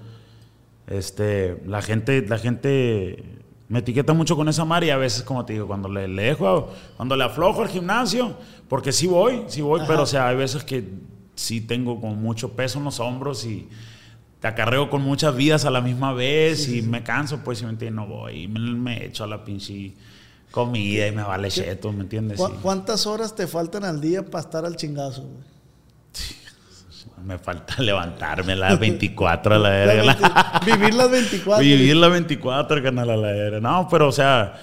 Este, la gente, la gente me etiqueta mucho con esa mar y a veces, como te digo, cuando le, le dejo, cuando le aflojo al gimnasio, porque sí voy, sí voy, pero o sea, hay veces que sí tengo como mucho peso en los hombros y te acarreo con muchas vidas a la misma vez y me canso, pues, si me entiendes, no voy y me, me echo a la pinche comida y me vale cheto, ¿me entiendes? ¿Cu- Sí. ¿Cuántas horas te faltan al día para estar al chingazo, güey? Me falta levantarme a las 24 a la verga. la- Vivir las 24. Vivir la 24, carnal, a la verga. No, pero o sea,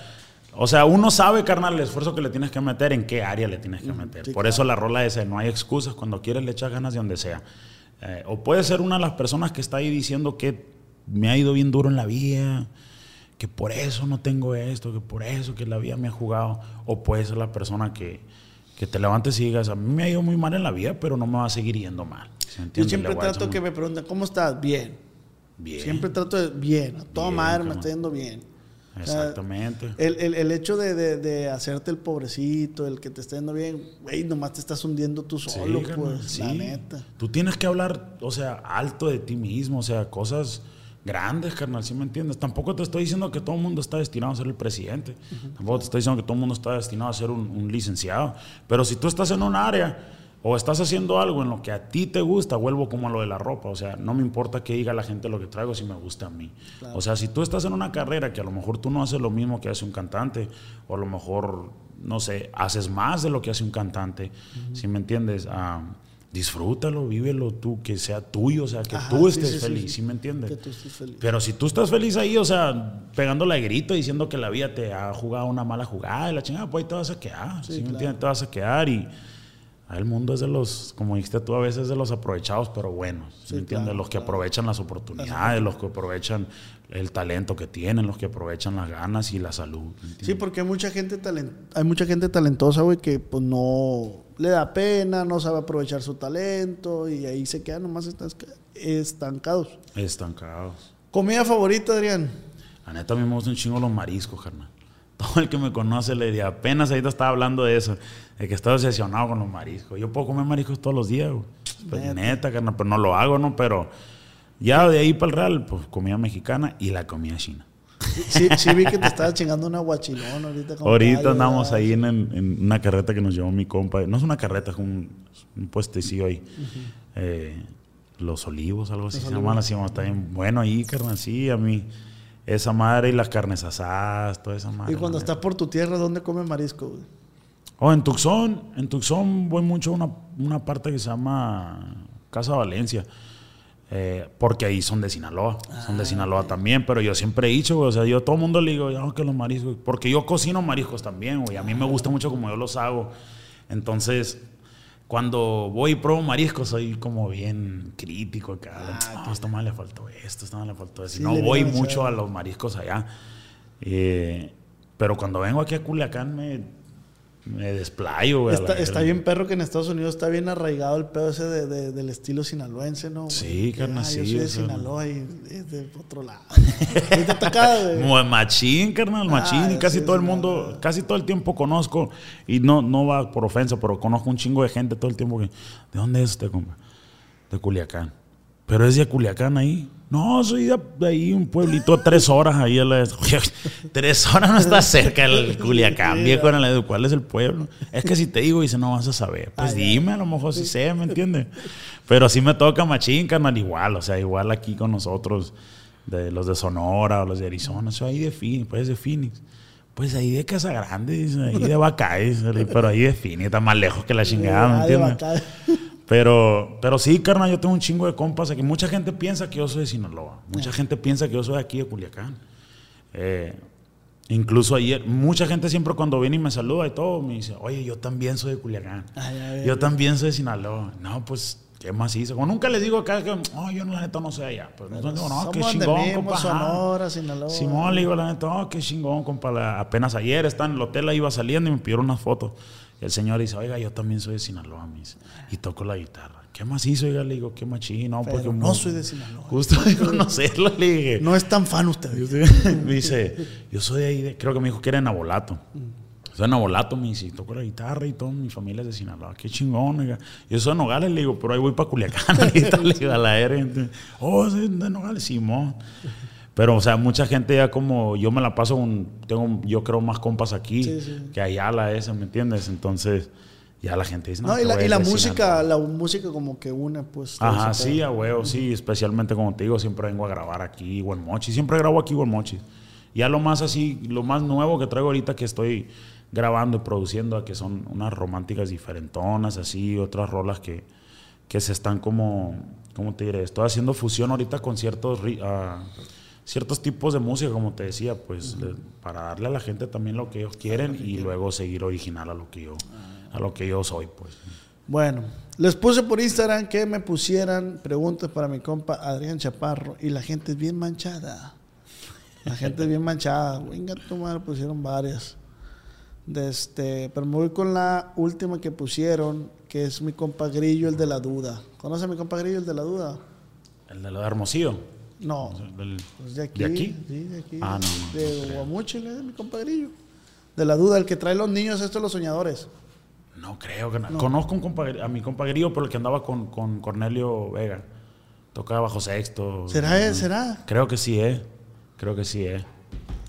o sea, uno sabe, carnal, el esfuerzo que le tienes que meter, en qué área le tienes que meter. sí, Por eso la rola esa, no hay excusas, cuando quieres le echas ganas de donde sea. Eh, o puede ser una de las personas que está ahí diciendo que me ha ido bien duro en la vida, que por eso no tengo esto, que por eso que la vida me ha jugado. O puede ser la persona que, que te levantes y digas, a mí me ha ido muy mal en la vida, pero no me va a seguir yendo mal. ¿Sí me Yo siempre trato que me pregunten, ¿cómo estás? Bien. Bien. Siempre trato de bien. A toda Bien, madre me está yendo bien. O sea, Exactamente. El, el- el hecho de, de- de hacerte el pobrecito, el que te esté yendo bien, güey, nomás te estás hundiendo tú solo, Sí, pues, sí. la neta. Tú tienes que hablar, o sea, alto de ti mismo, o sea, cosas grandes, carnal, ¿sí me entiendes? Tampoco te estoy diciendo que todo el mundo está destinado a ser el presidente. Tampoco te estoy diciendo que todo el mundo está destinado a ser un, un licenciado. Pero si tú estás en un área o estás haciendo algo en lo que a ti te gusta, vuelvo como a lo de la ropa. O sea, no me importa que diga la gente lo que traigo si me gusta a mí. O sea, si tú estás en una carrera que a lo mejor tú no haces lo mismo que hace un cantante, o a lo mejor, no sé, haces más de lo que hace un cantante, ¿sí me entiendes? Ah, disfrútalo, vívelo tú, que sea tuyo, o sea, que Ajá, tú estés sí, sí, feliz, sí. ¿sí me entiendes? Que tú estés feliz. Pero si tú estás feliz ahí, o sea, pegándole a grito diciendo que la vida te ha jugado una mala jugada y la chingada, pues ahí te vas a quedar, ¿sí, me claro. entiendes? Te vas a quedar y el mundo es de los, como dijiste tú, a veces de los aprovechados, pero buenos, ¿sí, Sí, entiendes? claro, los que claro. aprovechan las oportunidades, los que aprovechan el talento que tienen, los que aprovechan las ganas y la salud. Sí, porque hay mucha gente talen- hay mucha gente talentosa, güey, que pues no le da pena, no sabe aprovechar su talento y ahí se quedan nomás estanca- estancados. Estancados. Comida favorita, Adrián. La neta, a mí me gustan un chingo los mariscos, carnal. Todo el que me conoce le diría, apenas ahorita estaba hablando de eso, de que estoy obsesionado con los mariscos. Yo puedo comer mariscos todos los días, güey. Pues, Neta. neta, carnal, pero no lo hago, ¿no? Pero ya de ahí para el real, pues comida mexicana y la comida china. Sí, sí vi que te estaba chingando una guachilón ahorita. con Ahorita andamos ahí en, en una carreta que nos llevó mi compa. No es una carreta, es un, un puestecillo ahí. Eh, los olivos, algo así se llama. Así, está bien bueno ahí, carnal. Sí, a mí. Esa madre y las carnes asadas, toda esa madre. Y cuando estás por tu tierra, ¿dónde comes marisco, güey? Oh, en Tucson, en Tucson voy mucho a una, una parte que se llama Casa Valencia. eh, porque ahí son de Sinaloa, son de Sinaloa también, pero yo siempre he dicho, güey, o sea, yo a todo el mundo le digo, "Ya, que los mariscos, porque yo cocino mariscos también, güey, a mí me gusta mucho como yo los hago. Entonces, cuando voy y pruebo mariscos, soy como bien crítico acá. no, esto más le faltó esto, esto más le faltó eso. Sí, no voy mucho a los mariscos allá. Eh, pero cuando vengo aquí a Culiacán me, me desplayo, güey. Está, bien perro que en Estados Unidos está bien arraigado el pedo ese de, de- del estilo sinaloense, ¿no? güey? Sí, carnal, ah, Yo sí, soy de Sinaloa y es de otro lado. ¿Y te toca, güey? Machín, carnal, machín. Ah, y casi sí, todo el sí, mundo, casi todo el tiempo conozco, y no, no va por ofensa, pero conozco un chingo de gente todo el tiempo que, ¿de dónde es usted, compa? De Culiacán. Pero es de Culiacán ahí. No, soy de, ahí, un pueblito, tres horas ahí. A la, tres horas no está cerca el Culiacán, viejo. en la- ¿Cuál es el pueblo? Es que si te digo, dice, no vas a saber. Pues dime, a lo mejor sí sé, ¿me entiendes? Pero sí me toca machín, carnal, igual. O sea, igual aquí con nosotros, de los de Sonora o los de Arizona. Soy ahí de Phoenix, pues de Phoenix. Pues ahí de Casa Grande, dice, ahí de Bacay, pero ahí de Phoenix, está más lejos que la chingada, ¿me Ah, de entiendes? Pero, pero sí, carnal, yo tengo un chingo de compas aquí. Mucha gente piensa que yo soy de Sinaloa. Mucha gente piensa que yo soy de aquí de Culiacán. Eh, incluso ayer, mucha gente siempre cuando viene y me saluda y todo, me dice, oye, yo también soy de Culiacán. Ay, a ver. yo también soy de Sinaloa. No, pues, ¿qué más hizo? Como nunca les digo acá que, oh, yo la neta no sé allá. Pues, no, no, no, qué chingón, mismo, compa. Sonora, Sinaloa. Simón le digo la neta, oh, qué chingón, compa. La- Apenas ayer está en el hotel, ahí iba saliendo y me pidieron unas fotos. Y el señor dice, oiga, yo también soy de Sinaloa, dice. Y toco la guitarra. ¿Qué más hizo? Oiga, le digo, qué machín, no, Pero porque no soy de Sinaloa. Justo de conocerlo, le dije. No es tan fan usted. dice, yo soy de ahí, de- creo que me dijo que era en Abolato. Soy Nabolato, me dice, toco la guitarra y todo, mi familia es de Sinaloa, qué chingón, oiga. Yo soy de Nogales, le digo, pero ahí voy para Culiacán, ahorita, le digo, a la R. Oh, soy de Nogales, Simón. Pero, o sea, mucha gente ya como, yo me la paso, un, tengo, yo creo, más compas aquí Sí, sí. que allá la esa, ¿me entiendes? Entonces, ya la gente dice, no, No, y la, y la música, Sinaloa". la música como que une, pues. Ajá, sí, a huevo, sí, especialmente como te digo, siempre vengo a grabar aquí, Mochi, siempre grabo aquí Mochi. Ya lo más así, lo más nuevo que traigo ahorita que estoy grabando y produciendo, que son unas románticas diferentonas, así, otras rolas que, que se están como, ¿cómo te diré? Estoy haciendo fusión ahorita con ciertos, ah, ciertos tipos de música, como te decía, pues para darle a la gente también lo que ellos quieren y luego seguir original a lo que yo, a lo que yo soy, pues. Bueno, les puse por Instagram que me pusieran preguntas para mi compa Adrián Chaparro y la gente es bien manchada. La gente es bien manchada. Venga, tu madre, pusieron varias. De este, pero me voy con la última que pusieron, que es mi compa Grillo, el de la duda. ¿Conoce a mi compa Grillo, el de la duda? El de lo de Hermosillo. No. del- Pues de aquí. ¿De aquí? Sí, de aquí. Ah, no, De no. Guamuchil, eh, mi compa Grillo. De la duda, el que trae los niños, estos los soñadores. No creo que no. Conozco un a mi compañero, pero el que andaba con, con Cornelio Vega. Tocaba bajo sexto. ¿Será él? ¿Será? Creo que sí, eh. Creo que sí, eh.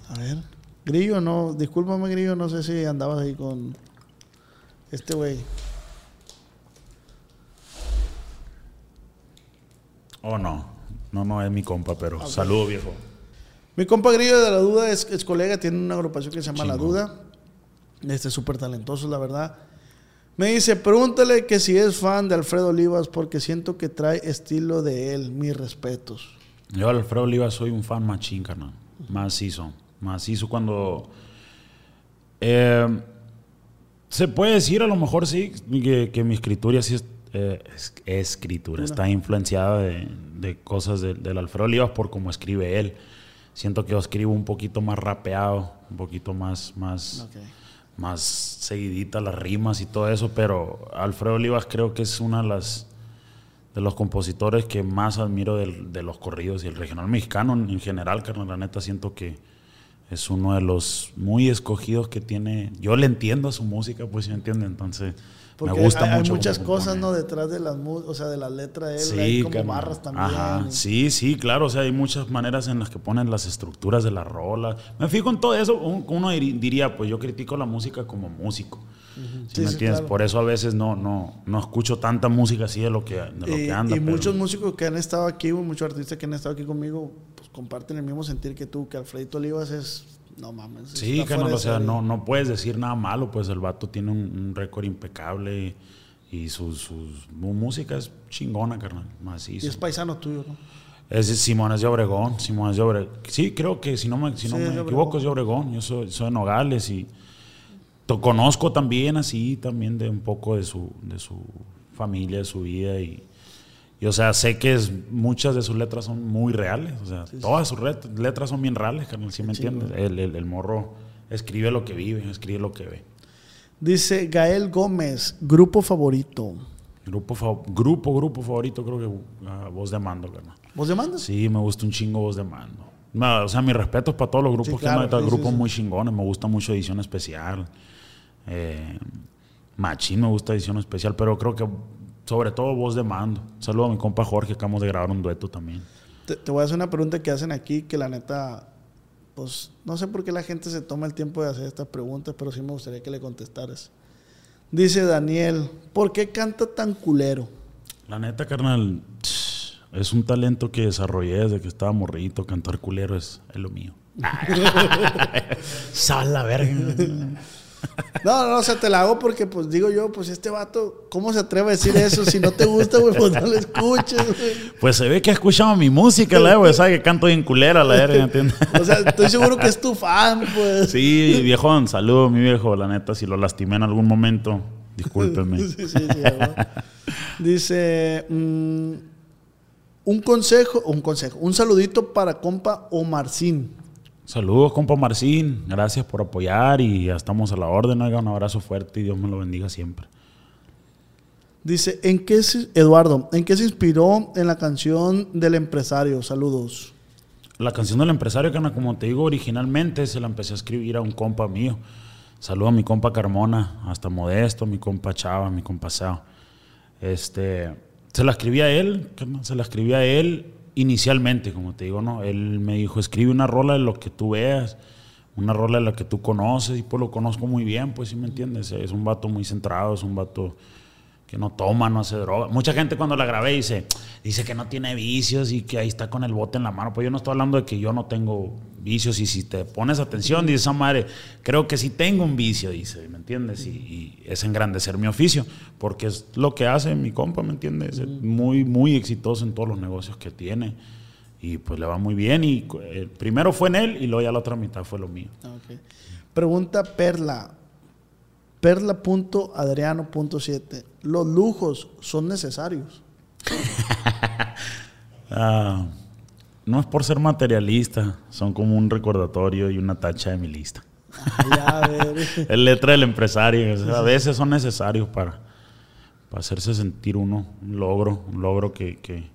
A ver. Grillo, no, discúlpame, Grillo, no sé si andabas ahí con este güey. Oh, no. No, no es mi compa, pero saludo, viejo. Mi compa Grillo de la Duda es, es colega, tiene una agrupación que se llama La. Duda. Este es súper talentoso, la verdad. Me dice, pregúntale que si es fan de Alfredo Olivas porque siento que trae estilo de él, mis respetos. Yo, Alfredo Oliva, soy un fan machín, carnal. Macizo. Macizo cuando. Eh, se puede decir, a lo mejor sí, que, que mi escritura sí es. Eh, es- escritura. Está influenciada de, de cosas de- del Alfredo Olivas por cómo escribe él. Siento que yo escribo un poquito más rapeado, un poquito más, más, más seguidita las rimas y todo eso, pero Alfredo Olivas creo que es una de las de los compositores que más admiro de los corridos y el regional mexicano en, en general, carnal, la neta siento que es uno de los muy escogidos que tiene. Yo le entiendo a su música, pues si me entiende, entonces Porque me gusta hay, hay mucho. muchas cómo cosas. ¿no? Detrás de las o sea, de la letra de él, Sí, hay como barras también. Ajá, y- sí, sí, claro. O sea, hay muchas maneras en las que ponen las estructuras de la rola. Me fijo en todo eso. Un- Uno diría, pues yo critico la música como músico. ¿Sí, Sí, me entiendes? claro. Por eso a veces no, no, no escucho tanta música así de lo que, de lo y, que anda. y pero- muchos músicos que han estado aquí, muchos artistas que han estado aquí conmigo, comparten el mismo sentir que tú, que Alfredito Olivas es, no mames. Sí, carnal, o sea, no, no puedes decir nada malo, pues el vato tiene un, un récord impecable y, y sus, música es chingona, carnal, Y macizo. es paisano tuyo, ¿no? Es Simones de Obregón, Simones de Obregón. Sí, creo que si no me, si no Sí, me es equivoco es de Obregón, yo soy, soy de Nogales y to- conozco también así, también de un poco de su, de su familia, de su vida y... y, o sea, sé que es, muchas de sus letras son muy reales. O sea, todas sus letras son bien reales, carnal, ¿sí me entiendes? El, el- el morro escribe lo que vive, escribe lo que ve. Dice Gael Gómez, grupo favorito. Grupo, fa- grupo, grupo favorito, creo que ah, Voz de Mando, carnal. ¿Vos demandas? Sí, me gusta un chingo Voz de Mando. No, o sea, mis respetos para todos los grupos Sí, que claro, todos sí, sí, grupos sí. muy chingones. Me gusta mucho Edición Especial. Eh, Machín me gusta Edición Especial, pero creo que sobre todo Voz de Mando. Saludo a mi compa Jorge, acabamos de grabar un dueto también. Te, te voy a hacer una pregunta que hacen aquí que la neta, pues no sé por qué la gente se toma el tiempo de hacer estas preguntas, pero sí me gustaría que le contestaras. Dice Daniel, ¿por qué canta tan culero? La neta, carnal, es un talento que desarrollé desde que estaba morrito. Cantar culero es, es lo mío. Sal la verga. No, no, o sea, te la hago porque, pues digo yo, pues este vato, ¿cómo se atreve a decir eso? Si no te gusta, güey, pues no lo escuches, güey. Pues se ve que ha escuchado mi música, la güey. Sabe que canto bien culera, la verga, ¿entiendes? O sea, estoy seguro que es tu fan, pues. Sí, viejón, saludo, mi viejo. La neta, si lo lastimé en algún momento, discúlpeme. Sí, sí, sí. Dice, mm, un consejo, un consejo, un saludito para compa Omarcín. Saludos, compa Marcín. Gracias por apoyar y ya estamos a la orden. Oiga, un abrazo fuerte y Dios me lo bendiga siempre. Dice, ¿en qué se, Eduardo, en qué se inspiró en la canción del empresario? Saludos. La canción del empresario, carnal, como te digo, originalmente se la empecé a escribir a un compa mío. Saludo a mi compa Carmona, hasta Modesto, mi compa Chava, mi compa Sao. Este, se la escribí a él, se la escribí a él inicialmente, como te digo, ¿no? Él me dijo, escribe una rola de lo que tú veas, una rola de la que tú conoces, y pues lo conozco muy bien, pues sí me entiendes. Es un vato muy centrado, es un vato que no toma, no hace droga. Mucha gente cuando la grabé dice, dice que no tiene vicios y que ahí está con el bote en la mano. Pues yo no estoy hablando de que yo no tengo vicios y si te pones atención, dice esa madre, creo que sí tengo un vicio, dice, ¿me entiendes? Y, y es engrandecer mi oficio, porque es lo que hace mi compa, ¿me entiendes? Es muy, muy exitoso en todos los negocios que tiene y pues le va muy bien y eh, primero fue en él y luego ya la otra mitad fue lo mío. Pregunta Perla. Perla.adriano.7. ¿Los lujos son necesarios? Ah, no es por ser materialista, son como un recordatorio y una tacha de mi lista. Ay, a ver. Es letra del empresario, o sea, a veces son necesarios para, para hacerse sentir uno un logro, un logro que, que,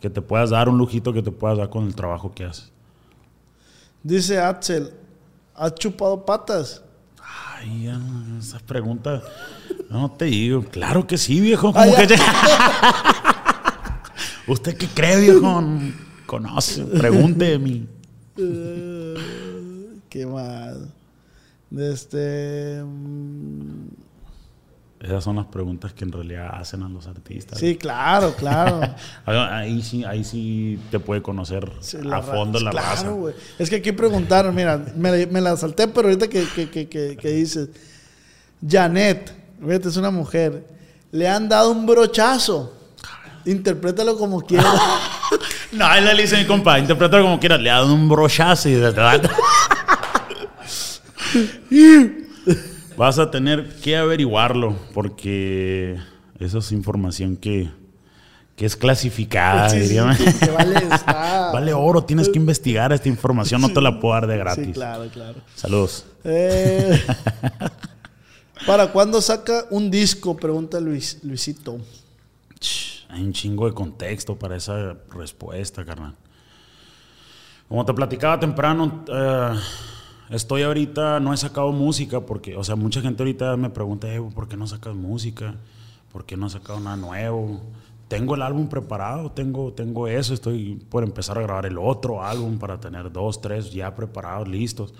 que te puedas dar, un lujito que te puedas dar con el trabajo que haces. Dice Axel, ¿has chupado patas? Ay, ya, esas preguntas, no te digo, claro que sí, viejo, como ya. que ¿Usted qué cree, viejo? Conoce, pregunte de mí. Eh, ¿Qué más? De Este. Esas son las preguntas que en realidad hacen a los artistas. Sí, claro, claro. Ahí sí, ahí sí te puede conocer Sí, a fondo la claro, raza. Es que aquí preguntaron, mira, me, me la salté, pero ahorita que, que, que, que, dices, Janet, fíjate, es una mujer, le han dado un brochazo. Interprétalo como quieras. No, él le dice mi compa, interprétalo como quieras, le ha dado un brochazo y de verdad. Vas a tener que averiguarlo porque eso es información que, que es clasificada, Sí, diría. que- que vale, está- Vale oro, tienes que investigar esta información, no te la puedo dar de gratis. Sí, claro, claro. Saludos. Eh, ¿Para cuándo saca un disco? Pregunta Luis, Luisito. Hay un chingo de contexto para esa respuesta, carnal. Como te platicaba temprano, eh, estoy ahorita, no he sacado música porque, o sea, mucha gente ahorita me pregunta, "Eh, ¿por qué no sacas música? ¿Por qué no has sacado nada nuevo? Tengo el álbum preparado, tengo, tengo eso, estoy por empezar a grabar el otro álbum para tener dos, tres ya preparados, listos.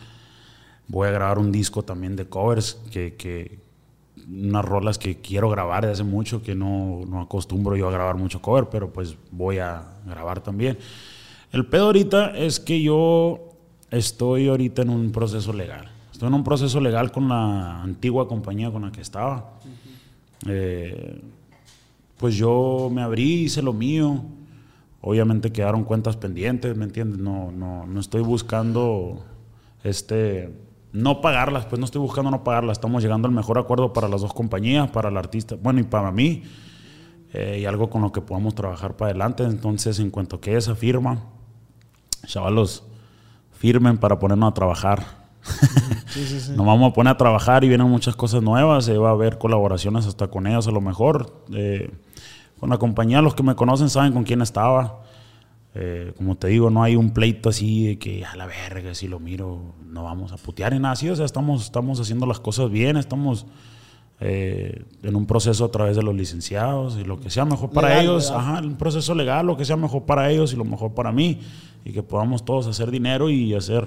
Voy a grabar un disco también de covers que, que unas rolas que quiero grabar desde hace mucho, que no, no acostumbro yo a grabar mucho cover, pero pues voy a grabar también. El pedo ahorita es que yo estoy ahorita en un proceso legal. Estoy en un proceso legal con la antigua compañía con la que estaba. Eh, pues yo me abrí, hice lo mío. Obviamente quedaron cuentas pendientes, ¿me entiendes? No, no, no estoy buscando este, no pagarlas, pues no estoy buscando no pagarlas. Estamos llegando al mejor acuerdo para las dos compañías, para el artista, bueno, y para mí, eh, y algo con lo que podamos trabajar para adelante. Entonces, en cuanto quede esa firma, chavalos, firmen para ponernos a trabajar. Nos vamos a poner a trabajar y vienen muchas cosas nuevas. eh, va a haber colaboraciones hasta con ellos a lo mejor. eh, con la compañía, los que me conocen saben con quién estaba. Eh, como te digo, no hay un pleito así de que a la verga, si lo miro, no vamos a putear ni nada así. O sea, estamos, estamos haciendo las cosas bien, estamos eh, en un proceso a través de los licenciados y lo que sea mejor para Legal, ellos. ¿verdad? Ajá, un proceso legal, lo que sea mejor para ellos y lo mejor para mí. Y que podamos todos hacer dinero y hacer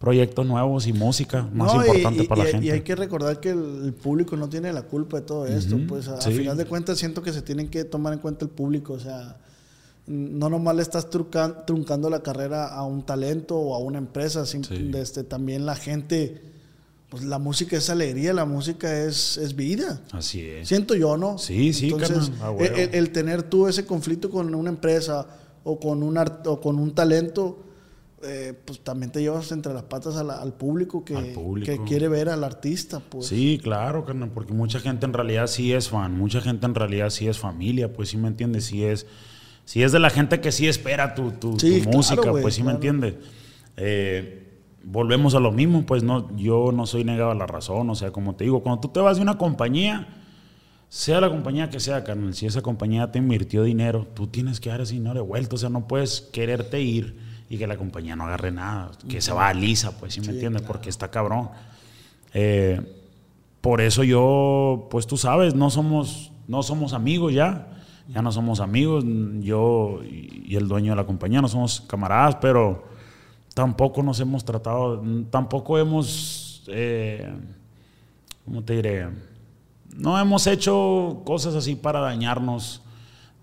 proyectos nuevos y música más No, y- importante y, para y- la y gente. hay que recordar que el, público no tiene la culpa de todo esto. Ujú, Pues a, a sí. final de cuentas siento que se tienen que tomar en cuenta el público. O sea, no nomás le estás truncando la carrera a un talento o a una empresa. Sí. este, también la gente, pues la música es alegría, la música es, es vida. Así es. Siento yo, ¿no? Sí, sí, Entonces, a el, huevo. el- el tener tú ese conflicto con una empresa o con un, art- o con un talento, eh, pues también te llevas entre las patas la- al público, que, Al público. que quiere ver al artista. Pues. Sí, claro, carnal, porque mucha gente en realidad sí es fan, mucha gente en realidad sí es familia, pues sí me entiendes, sí es, sí es de la gente que sí espera tu, tu- Sí, tu claro, música, pues sí claro. me entiendes. Eh, volvemos a lo mismo, pues no, yo no soy negado a la razón, o sea, como te digo, cuando tú te vas de una compañía, sea la compañía que sea, carnal, si esa compañía te invirtió dinero, tú tienes que dar ese dinero de vuelta, o sea, no puedes quererte ir y que la compañía no agarre nada, que se va a lisa, pues sí me entiendes, porque está cabrón. Eh, por eso yo, pues tú sabes, no somos, no somos amigos ya. Ya no somos amigos, yo y y el dueño de la compañía, no somos camaradas, pero tampoco nos hemos tratado, tampoco hemos, eh, ¿cómo te diré? No hemos hecho cosas así para dañarnos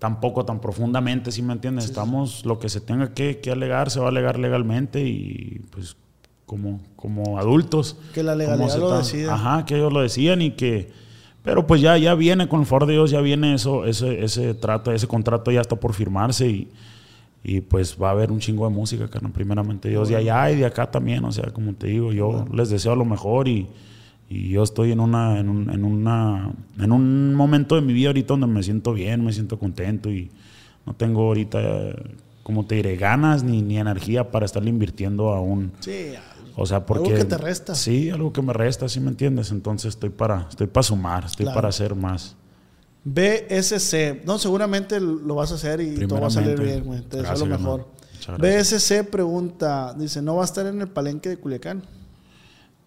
tampoco tan profundamente, si me entiendes? Estamos, lo que se tenga que, que alegar, se va a alegar legalmente y pues como, como adultos. Que la legalidad lo decida. Ajá, que ellos lo decían y que... Pero pues ya, ya viene, con el favor de Dios, ya viene eso, ese, ese trato, ese contrato ya está por firmarse y, y pues va a haber un chingo de música, carnal, primeramente Dios, de allá y de acá también, o sea, como te digo, yo les deseo lo mejor y, y yo estoy en una, en, un, en, una, en un momento de mi vida ahorita donde me siento bien, me siento contento y no tengo ahorita, como te diré, ganas ni, ni energía para estarle invirtiendo a un... Sí, O sea, porque... que te resta. Sí, algo que me resta, ¿sí me entiendes? Entonces estoy para, estoy para sumar, estoy Claro. para hacer más. BSC. No, seguramente lo vas a hacer y todo va a salir bien, güey. Te deseo lo mejor. BSC pregunta, dice, ¿no va a estar en el palenque de Culiacán?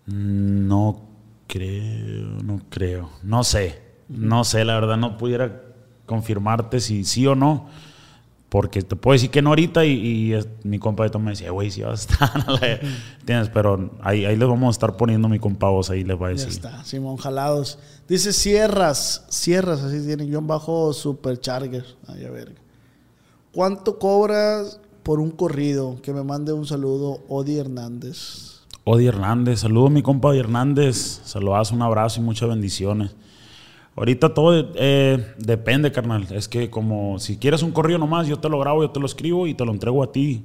No creo, no creo. No sé. No sé, la verdad no pudiera confirmarte si sí o no. Porque te puedo decir que no ahorita y, y es- mi compa ahorita me decía, güey, si vas a estar. ¿Entiendes? Pero ahí, ahí les vamos a estar poniendo mi compa voz, ahí les va a Ya decir. está, Simón Jalados. Dice Sierras, Sierras, así tiene, guion bajo Supercharger. Ay, a ver. ¿Cuánto cobras por un corrido? Que me mande un saludo, Odi Hernández. Odi Hernández, saludo a mi compa Odi Hernández, saludas, un abrazo y muchas bendiciones. Ahorita todo eh, depende, carnal. Es que como si quieres un corrido nomás, yo te lo grabo, yo te lo escribo y te lo entrego a ti.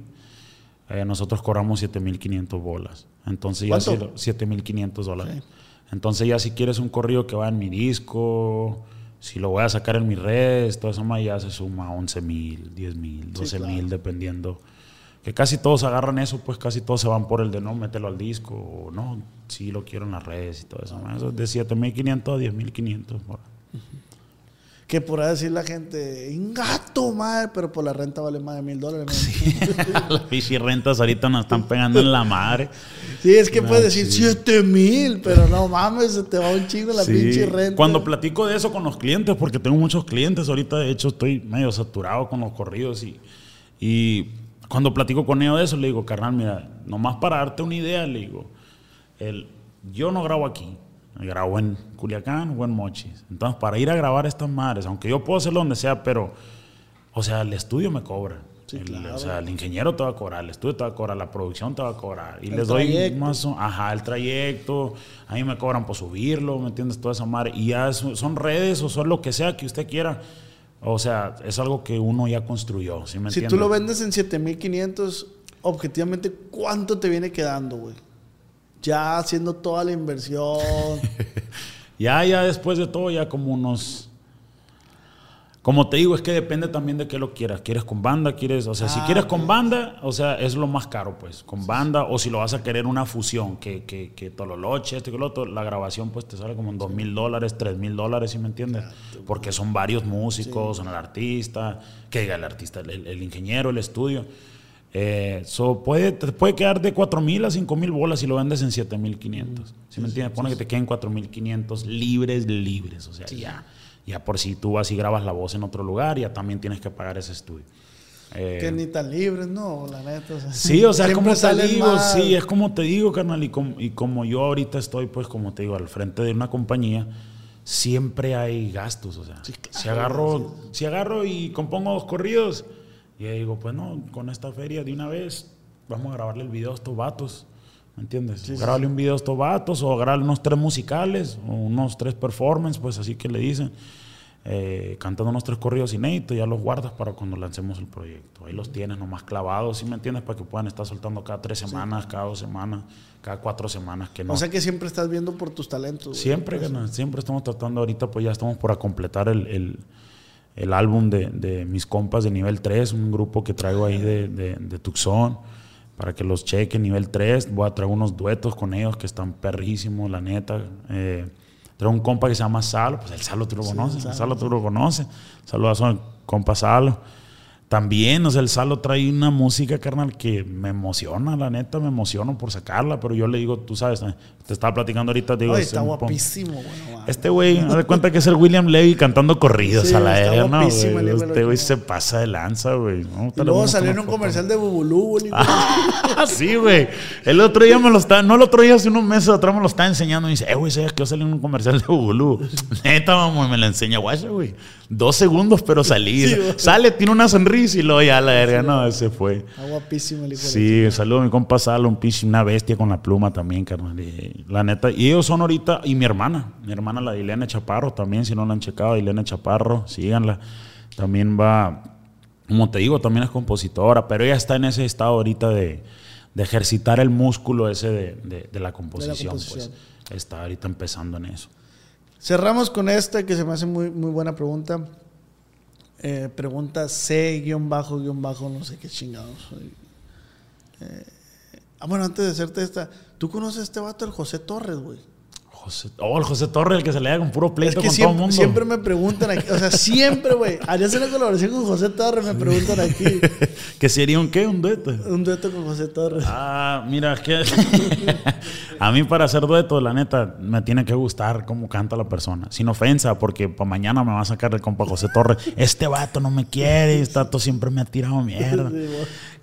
Eh, nosotros cobramos 7.500 bolas. Entonces ya si, 7.500 dólares. Entonces ya si quieres un corrido que va en mi disco, si lo voy a sacar en mis redes, todo eso más ya se suma 11.000, 10.000, 12.000, dependiendo. Que casi todos agarran eso, pues casi todos se van por el de no, mételo al disco, o no, sí lo quiero en las redes y todo eso. Eso es de 7.500 a 10.500. por- Que podrá decir la gente, gato, madre, pero por la renta vale más de mil dólares. ¿no? Las pichi rentas ahorita nos están pegando en la madre. Sí, es que puedes decir sí. siete mil, pero no mames, se te va un chingo la Sí. pinche renta. Cuando platico de eso con los clientes, porque tengo muchos clientes, ahorita de hecho estoy medio saturado con los corridos y, y cuando platico con ellos de eso, le digo, carnal, mira, nomás para darte una idea, le digo, el, yo no grabo aquí, grabo en Culiacán o en Mochis. Entonces, para ir a grabar estas madres, aunque yo puedo hacerlo donde sea, pero, o sea, el estudio me cobra. El- O sea, el ingeniero te va a cobrar, el estudio te va a cobrar, la producción te va a cobrar. Y El les doy trayecto. más, o- ajá, el trayecto, a mí me cobran por subirlo, ¿me entiendes? Toda esa madre. Y ya es- son redes o son lo que sea que usted quiera. O sea, es algo que uno ya construyó, ¿sí me si entiendes? tú lo vendes en 7500, objetivamente, ¿cuánto te viene quedando, güey? Ya haciendo toda la inversión. Ya, ya después de todo, ya como unos... Como te digo, es que depende también de qué lo quieras. ¿Quieres con banda? ¿Quieres...? O sea, si Ah, quieres con banda, o sea, es lo más caro, pues. Con banda, o si lo vas a querer una fusión, que, que, que Tololoche, este y lo otro, la grabación pues te sale como en dos mil dólares, tres mil dólares, ¿sí me entiendes? Porque son varios músicos, son el artista, que diga el artista, el, el ingeniero, el estudio. Eh, so puede, te puede quedar de 4 mil a 5 mil bolas si lo vendes en 7 mil 500. ¿Sí me entiendes? Pone que te queden 4 mil 500 libres, libres. O sea, ya, ya por si tú vas y grabas la voz en otro lugar, ya también tienes que pagar ese estudio. Eh, que ni tan libres, no, la neta. o sea, Sí, o sea, siempre como te digo, más. sí, es como te digo, carnal, y como, y como yo ahorita estoy, pues, como te digo, al frente de una compañía, siempre hay gastos, o sea, Sí, claro, si agarro, si agarro y compongo dos corridos, y ahí digo, pues no, con esta feria de una vez, vamos a grabarle el video a estos vatos, ¿me entiendes? Sí, sí, grabarle un video a estos vatos, o grabarle unos tres musicales, o unos tres performances, pues así que le dicen. Eh, cantando unos tres corridos inéditos, ya los guardas para cuando lancemos el proyecto. Ahí los tienes nomás clavados, ¿sí me entiendes? Para que puedan estar soltando cada tres semanas, cada dos semanas, cada cuatro semanas, que no. O sea que siempre estás viendo por tus talentos. siempre, carnal, siempre estamos tratando, ahorita pues ya estamos por a completar el, el, el álbum de, de mis compas de nivel 3, un grupo que traigo ahí de, de, de Tucson, para que los chequen nivel 3. Voy a traer unos duetos con ellos que están perrísimos, la neta. Eh, traigo un compa que se llama Salo, pues el Salo tú lo conoces, el Salo tú lo conoces. Saludos al compa Salo. También, o sea, el Salo trae una música, carnal, que me emociona, la neta, me emociono por sacarla, pero yo le digo, tú sabes, te estaba platicando ahorita, te digo... Está guapísimo, bueno. Este güey, haz de cuenta que es el William Levy cantando corridos Sí, a la aérea, ¿no? Este la güey se pasa de lanza, güey. ¿no? Y Te luego salió en un foto. comercial de Bubulú, güey. Ah, sí, güey. El otro día me lo está, no el otro día, hace unos meses atrás me lo estaba enseñando. Y dice, eh, güey, ¿sabes que yo salí en un comercial de Bubulú? Neta, vamos, y me lo enseña, guacha, güey. Dos segundos, pero salí. Sí. Sale, tiene una sonrisa y luego ya la verga, no, ese fue. Está guapísimo el la Sí, saludo a mi compa Salo, un pinche, una bestia con la pluma también, carnal. La neta, y ellos son ahorita, y mi hermana, mi hermana la Ilena Chaparro también, si no la han checado, Ilena Chaparro, síganla. También va, como te digo, también es compositora, pero ella está en ese estado ahorita de, de ejercitar el músculo ese de, de- de la composición, composición. pues. Está ahorita empezando en eso. Cerramos con esta que se me hace muy, muy buena pregunta. Eh, pregunta C, guion bajo, guion bajo, no sé qué chingados. Eh, ah, bueno, antes de hacerte esta, ¿tú conoces a este vato, el José Torres, güey? José, oh, el José Torres, el que se le da con puro Es pleito que con todo el mundo. siempre me preguntan aquí, o sea, siempre, güey, harías una colaboración con José Torres, me preguntan aquí. ¿Que sería un qué? ¿Un dueto? Un dueto con José Torres. Ah, mira, que a mí para hacer dueto, la neta, me tiene que gustar cómo canta la persona. Sin ofensa, porque para mañana me va a sacar el compa José Torres. Este vato no me quiere, este vato siempre me ha tirado mierda.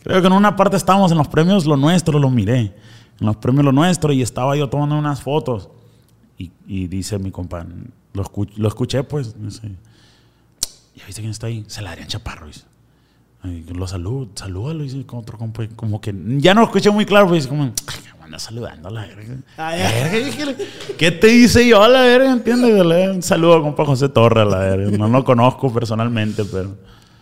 Creo que en una parte estábamos en los premios Lo Nuestro, lo miré. En los premios Lo Nuestro y estaba yo tomando unas fotos. Y, y dice mi compa, lo, escu- lo escuché pues, ¿ya viste quién está ahí? Se la Adrián Chaparro, dice. Lo salud, salúdalo, dice con otro compa. Como que ya no lo escuché muy claro, pues dice como, ay, me anda saludando a la verga. Ay, Verga, dije, ¿Qué te dice yo a la verga? ¿Entiendes? Un saludo a compa José Torres a la verga. No lo conozco personalmente, pero.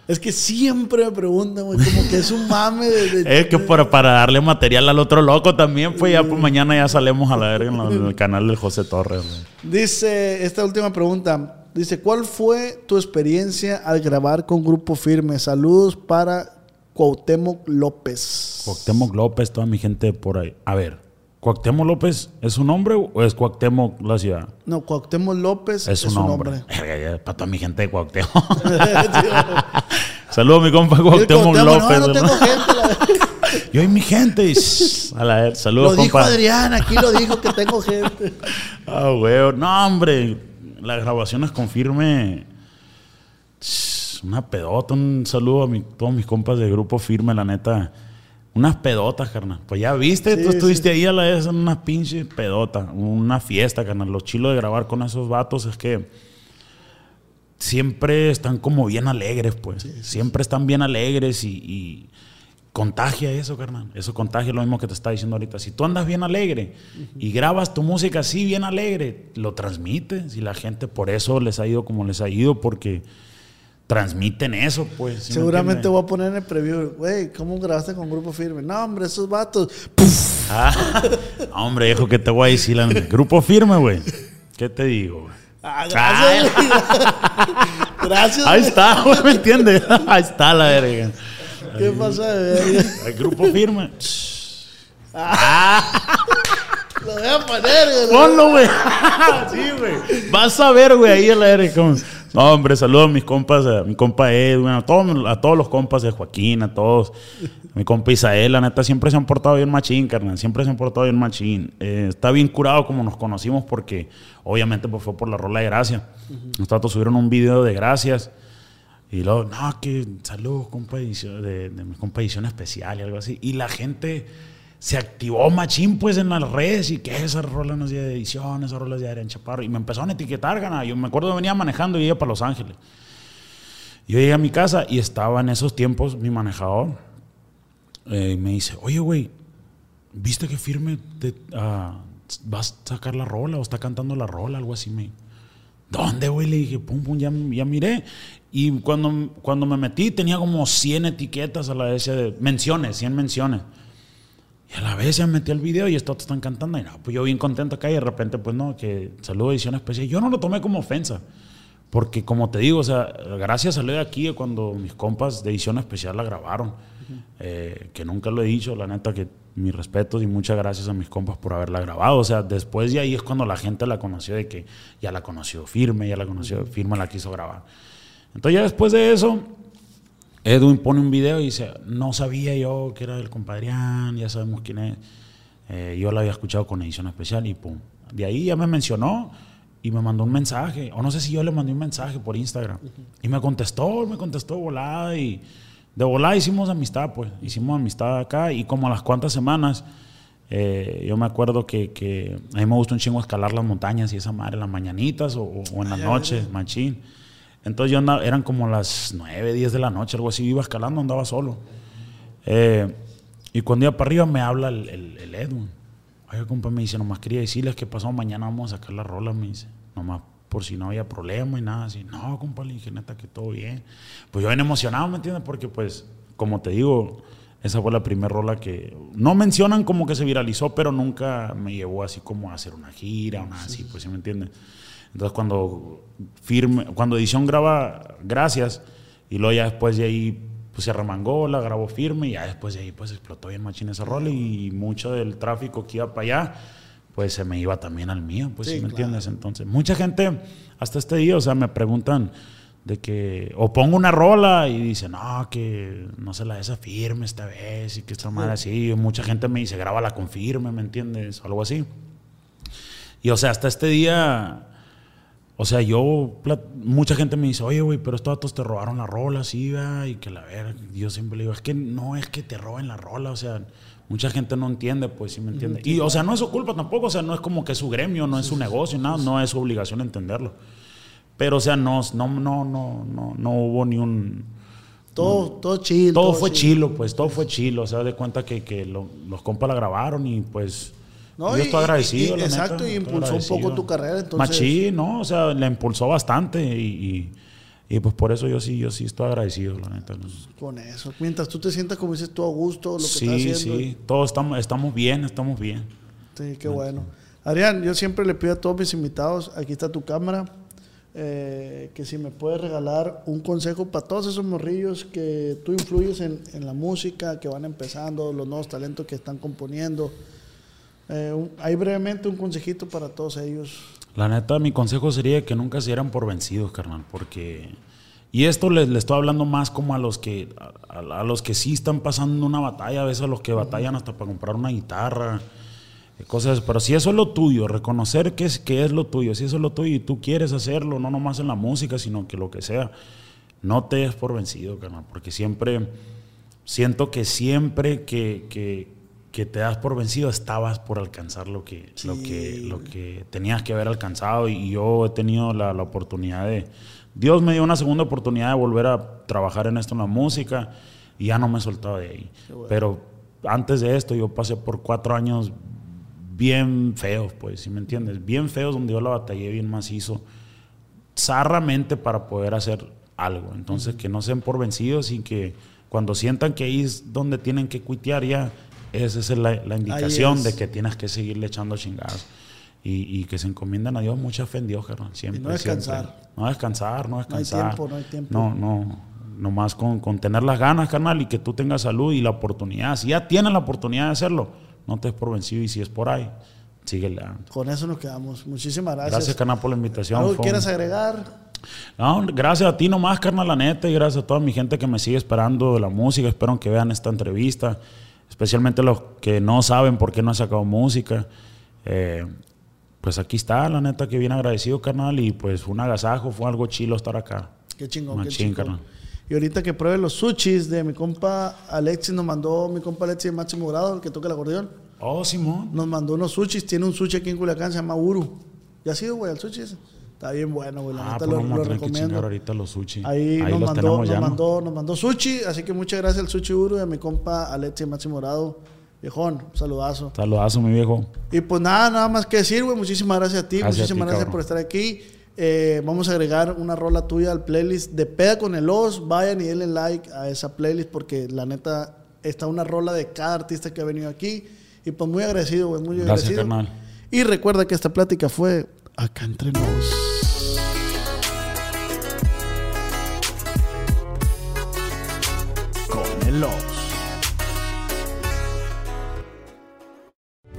Es que siempre me preguntan, güey, como que es un mame de... de- Es que para, para darle material al otro loco también, pues ya pues mañana ya salemos a la verga en, el canal del José Torres. Dice, esta última pregunta, dice, ¿cuál fue tu experiencia al grabar con Grupo Firme? Saludos para Cuauhtémoc López. Cuauhtémoc López, toda mi gente por ahí. A ver, ¿Cuauhtémoc López es su nombre o es Cuauhtémoc la ciudad? No, Cuauhtémoc López Es su nombre. Para toda mi gente de Cuauhtémoc. Saludos mi compa Cuauhtémoc Cuauhtémoc, López. no, no tengo ¿verdad? gente. la- Yo y mi gente. a la saludos, Lo dijo compa. Adrián, aquí lo dijo que tengo gente. Ah, güey. No, hombre. Las grabaciones con firme. Una pedota. Un saludo a mi- todos mis compas de grupo firme, la neta. Unas pedotas, carnal. Pues ya viste, tú Sí, estuviste ahí a la vez en unas pinches pedotas. Una fiesta, carnal. Lo chilo de grabar con esos vatos es que siempre están como bien alegres, pues. siempre están bien alegres y, y contagia eso, carnal. Eso contagia lo mismo que te está diciendo ahorita. Si tú andas bien alegre y grabas tu música así bien alegre, lo transmites y la gente por eso les ha ido como les ha ido porque transmiten eso, pues. ¿sí me Seguramente voy a poner en el preview, güey, ¿cómo grabaste con Grupo Firme? No, hombre, esos vatos. Ah, hombre, hijo, que te voy a decir? Grupo firme, güey. ¿Qué te digo, güey? Ah, gracias. güey. gracias. Ahí está, güey, ¿me entiendes? Ahí está la verga. ¿Qué pasa de verga? El grupo firme. Lo voy a poner, güey. Ponlo, güey. Sí, güey. Vas a ver, güey, ahí a la verga. como- No, hombre, saludos a mis compas, a mi compa Edwin, a todos, a todos los compas de Joaquín, a todos. Mi compa Isael, la neta, siempre se han portado bien machín, carnal. Siempre se han portado bien machín. Eh, está bien curado como nos conocimos porque, obviamente, pues fue por la rola de gracia. Los tatos subieron un video de gracias. Y luego, no, que saludos, compa, edición, de, de mi compa edición especial y algo así. Y la gente se activó machín, pues, en las redes y que esa rola no de edición, esa rola es de Adrián Chaparro. Y me empezaron a etiquetar, gana. Yo me acuerdo que venía manejando y iba para Los Ángeles. Yo llegué a mi casa y estaba en esos tiempos mi manejador. eh, y me dice, oye, güey, ¿viste que firme te, ah, vas a sacar la rola o está cantando la rola? Algo así me... ¿Dónde, güey? Le dije, pum, pum, ya, ya miré. Y cuando, cuando me metí tenía como 100 etiquetas a la vez, de menciones, 100 menciones. Y a la vez ya me metí al video y estos están cantando. Y no, pues yo bien contento acá y de repente, pues no, que saludo edición especial. Yo no lo tomé como ofensa. Porque como te digo, o sea, gracias a lo de aquí cuando mis compas de edición especial la grabaron. Eh, que nunca lo he dicho, la neta que mis respetos y muchas gracias a mis compas por haberla grabado. O sea, después de ahí es cuando la gente la conoció de que ya la conoció firme, ya la conoció firme, la quiso grabar. Entonces ya después de eso, Edwin pone un video y dice, no sabía yo que era del compadrián, ya sabemos quién es. Eh, yo lo había escuchado con edición especial y pum. De ahí ya me mencionó y me mandó un mensaje, o no sé si yo le mandé un mensaje por Instagram. Y me contestó, me contestó volada y de volada hicimos amistad, pues. Hicimos amistad acá y como a las cuantas semanas, eh, yo me acuerdo que, que, a mí me gusta un chingo escalar las montañas y esa madre en las mañanitas o, o en las noches, machín. Entonces yo andaba, eran como las 9, 10 de la noche, algo así, iba escalando, andaba solo. Eh, y cuando iba para arriba me habla el, el, el Edwin. Oiga, compa, me dice, nomás quería decirles que pasado mañana vamos a sacar la rola, me dice. Nomás por si no había problema y nada así. No, compa, le dije, neta, que todo bien. Pues yo bien emocionado, ¿me entiendes? Porque pues, como te digo, esa fue la primera rola que no mencionan como que se viralizó, pero nunca me llevó así como a hacer una gira o nada así, pues, ¿sí me entiendes? Entonces cuando firme, cuando edición graba Gracias y luego ya después de ahí pues se remangó, la grabó firme y ya después de ahí pues explotó bien machín esa rola y mucho del tráfico que iba para allá pues se me iba también al mío, pues Sí, ¿sí me claro. entiendes? Entonces, mucha gente hasta este día, o sea, me preguntan de que o pongo una rola y dicen, "No, que no se la des a firme esta vez" y que esta madre así, mucha gente me dice, "Grábala con firme", ¿me entiendes? Algo así. Y o sea, hasta este día o sea, yo, mucha gente me dice, oye, güey, pero estos datos te robaron la rola, sí, va, y que la verga. Yo siempre le digo, es que no es que te roben la rola, o sea, mucha gente no entiende, pues, sí me entiende. Y, o sea, no es su culpa tampoco, o sea, no es como que es su gremio, no es su negocio, nada, no es su obligación entenderlo. Pero, o sea, no, no, no, no, no, no hubo ni un... Todo, todo chill. Todo fue chill. chilo, pues, todo fue chilo, o sea, de cuenta que, que lo- los compas la grabaron y, pues... No, yo y- estoy agradecido. y- exacto, neta, y impulsó un poco tu carrera, entonces- Machín, ¿no? O sea, la impulsó bastante y, y, pues por eso yo sí, yo sí estoy agradecido, la neta. Con eso. Mientras tú te sientas como dices tú a gusto, lo que Sí, estás haciendo. sí, todos estamos, estamos bien, estamos bien. Sí, qué bueno. Adrián, yo siempre le pido a todos mis invitados, aquí está tu cámara, eh, que si me puedes regalar un consejo para todos esos morrillos que tú influyes en, en la música, que van empezando, los nuevos talentos que están componiendo. Eh, un- hay brevemente un consejito para todos ellos. La neta, mi consejo sería que nunca se dieran por vencidos, carnal, porque... Y esto les, les estoy hablando más como a los que a, a- los que sí están pasando una batalla, a veces a los que batallan hasta para comprar una guitarra, eh, cosas, pero si eso es lo tuyo, reconocer que es, que es lo tuyo, si eso es lo tuyo y tú quieres hacerlo, no nomás en la música, sino que lo que sea, no te des por vencido, carnal, porque siempre, siento que siempre que, que- que te das por vencido estabas por alcanzar lo que, lo que, lo que tenías que haber alcanzado y yo he tenido la, la oportunidad de... Dios me dio una segunda oportunidad de volver a trabajar en esto en la música y ya no me he soltado de ahí. Pero antes de esto yo pasé por cuatro años bien feos, pues, si me entiendes? Bien feos donde yo la batallé bien macizo, zarramente para poder hacer algo. Entonces, que no sean por vencidos y que cuando sientan que ahí es donde tienen que cuitear ya, esa es la, la indicación es. de que tienes que seguirle echando chingadas. Y, y que se encomienden a Dios, mucha fe en Dios, carnal, siempre. no descansar. siempre. No descansar, no No hay descansar. tiempo, no hay tiempo. No, no, nomás con, con tener las ganas, carnal, y que tú tengas salud y la oportunidad. Si ya tienes la oportunidad de hacerlo, no te des por vencido y si es por ahí, síguele. Con eso nos quedamos. Muchísimas gracias. Gracias, carnal, por la invitación. ¿Algo que quieras agregar? no, gracias a ti nomás, carnal, la neta, y gracias a toda mi gente que me sigue esperando de la música. Espero que vean esta entrevista, especialmente los que no saben por qué no he sacado música. Eh, pues aquí está, la neta, que bien agradecido, carnal, y pues fue un agasajo, fue algo chilo estar acá. Qué chingón, qué Machín, chingón. carnal. Y ahorita que pruebe los sushis de mi compa Alexis, nos mandó mi compa Alexis de máximo grado, el que toca el acordeón. Oh, Simón. Nos mandó unos sushis. Tiene un sushi aquí en Culiacán, se llama Uru. ¿Ya has ido, güey, al sushi ese? Está bien bueno, güey. La Ah, neta pues lo, vamos lo a que recomiendo. ahorita los sushi. Ahí, nos, los mandó, nos, ya, ¿no? mandó, nos mandó sushi, así que muchas gracias al sushi Uru y a mi compa Alexis de máximo grado. Viejón, un saludazo. Saludazo, mi viejo. Y pues nada, nada más que decir, güey. Muchísimas gracias a ti, Gracias a muchísimas ti, gracias cabrón. por estar aquí. Eh, vamos a agregar una rola tuya al playlist de Peda con el Os. Vayan y denle like a esa playlist porque la neta está una rola de cada artista que ha venido aquí. Y pues muy agradecido, güey, muy Gracias, agradecido. carnal. Y recuerda que esta plática fue acá entre nos. Con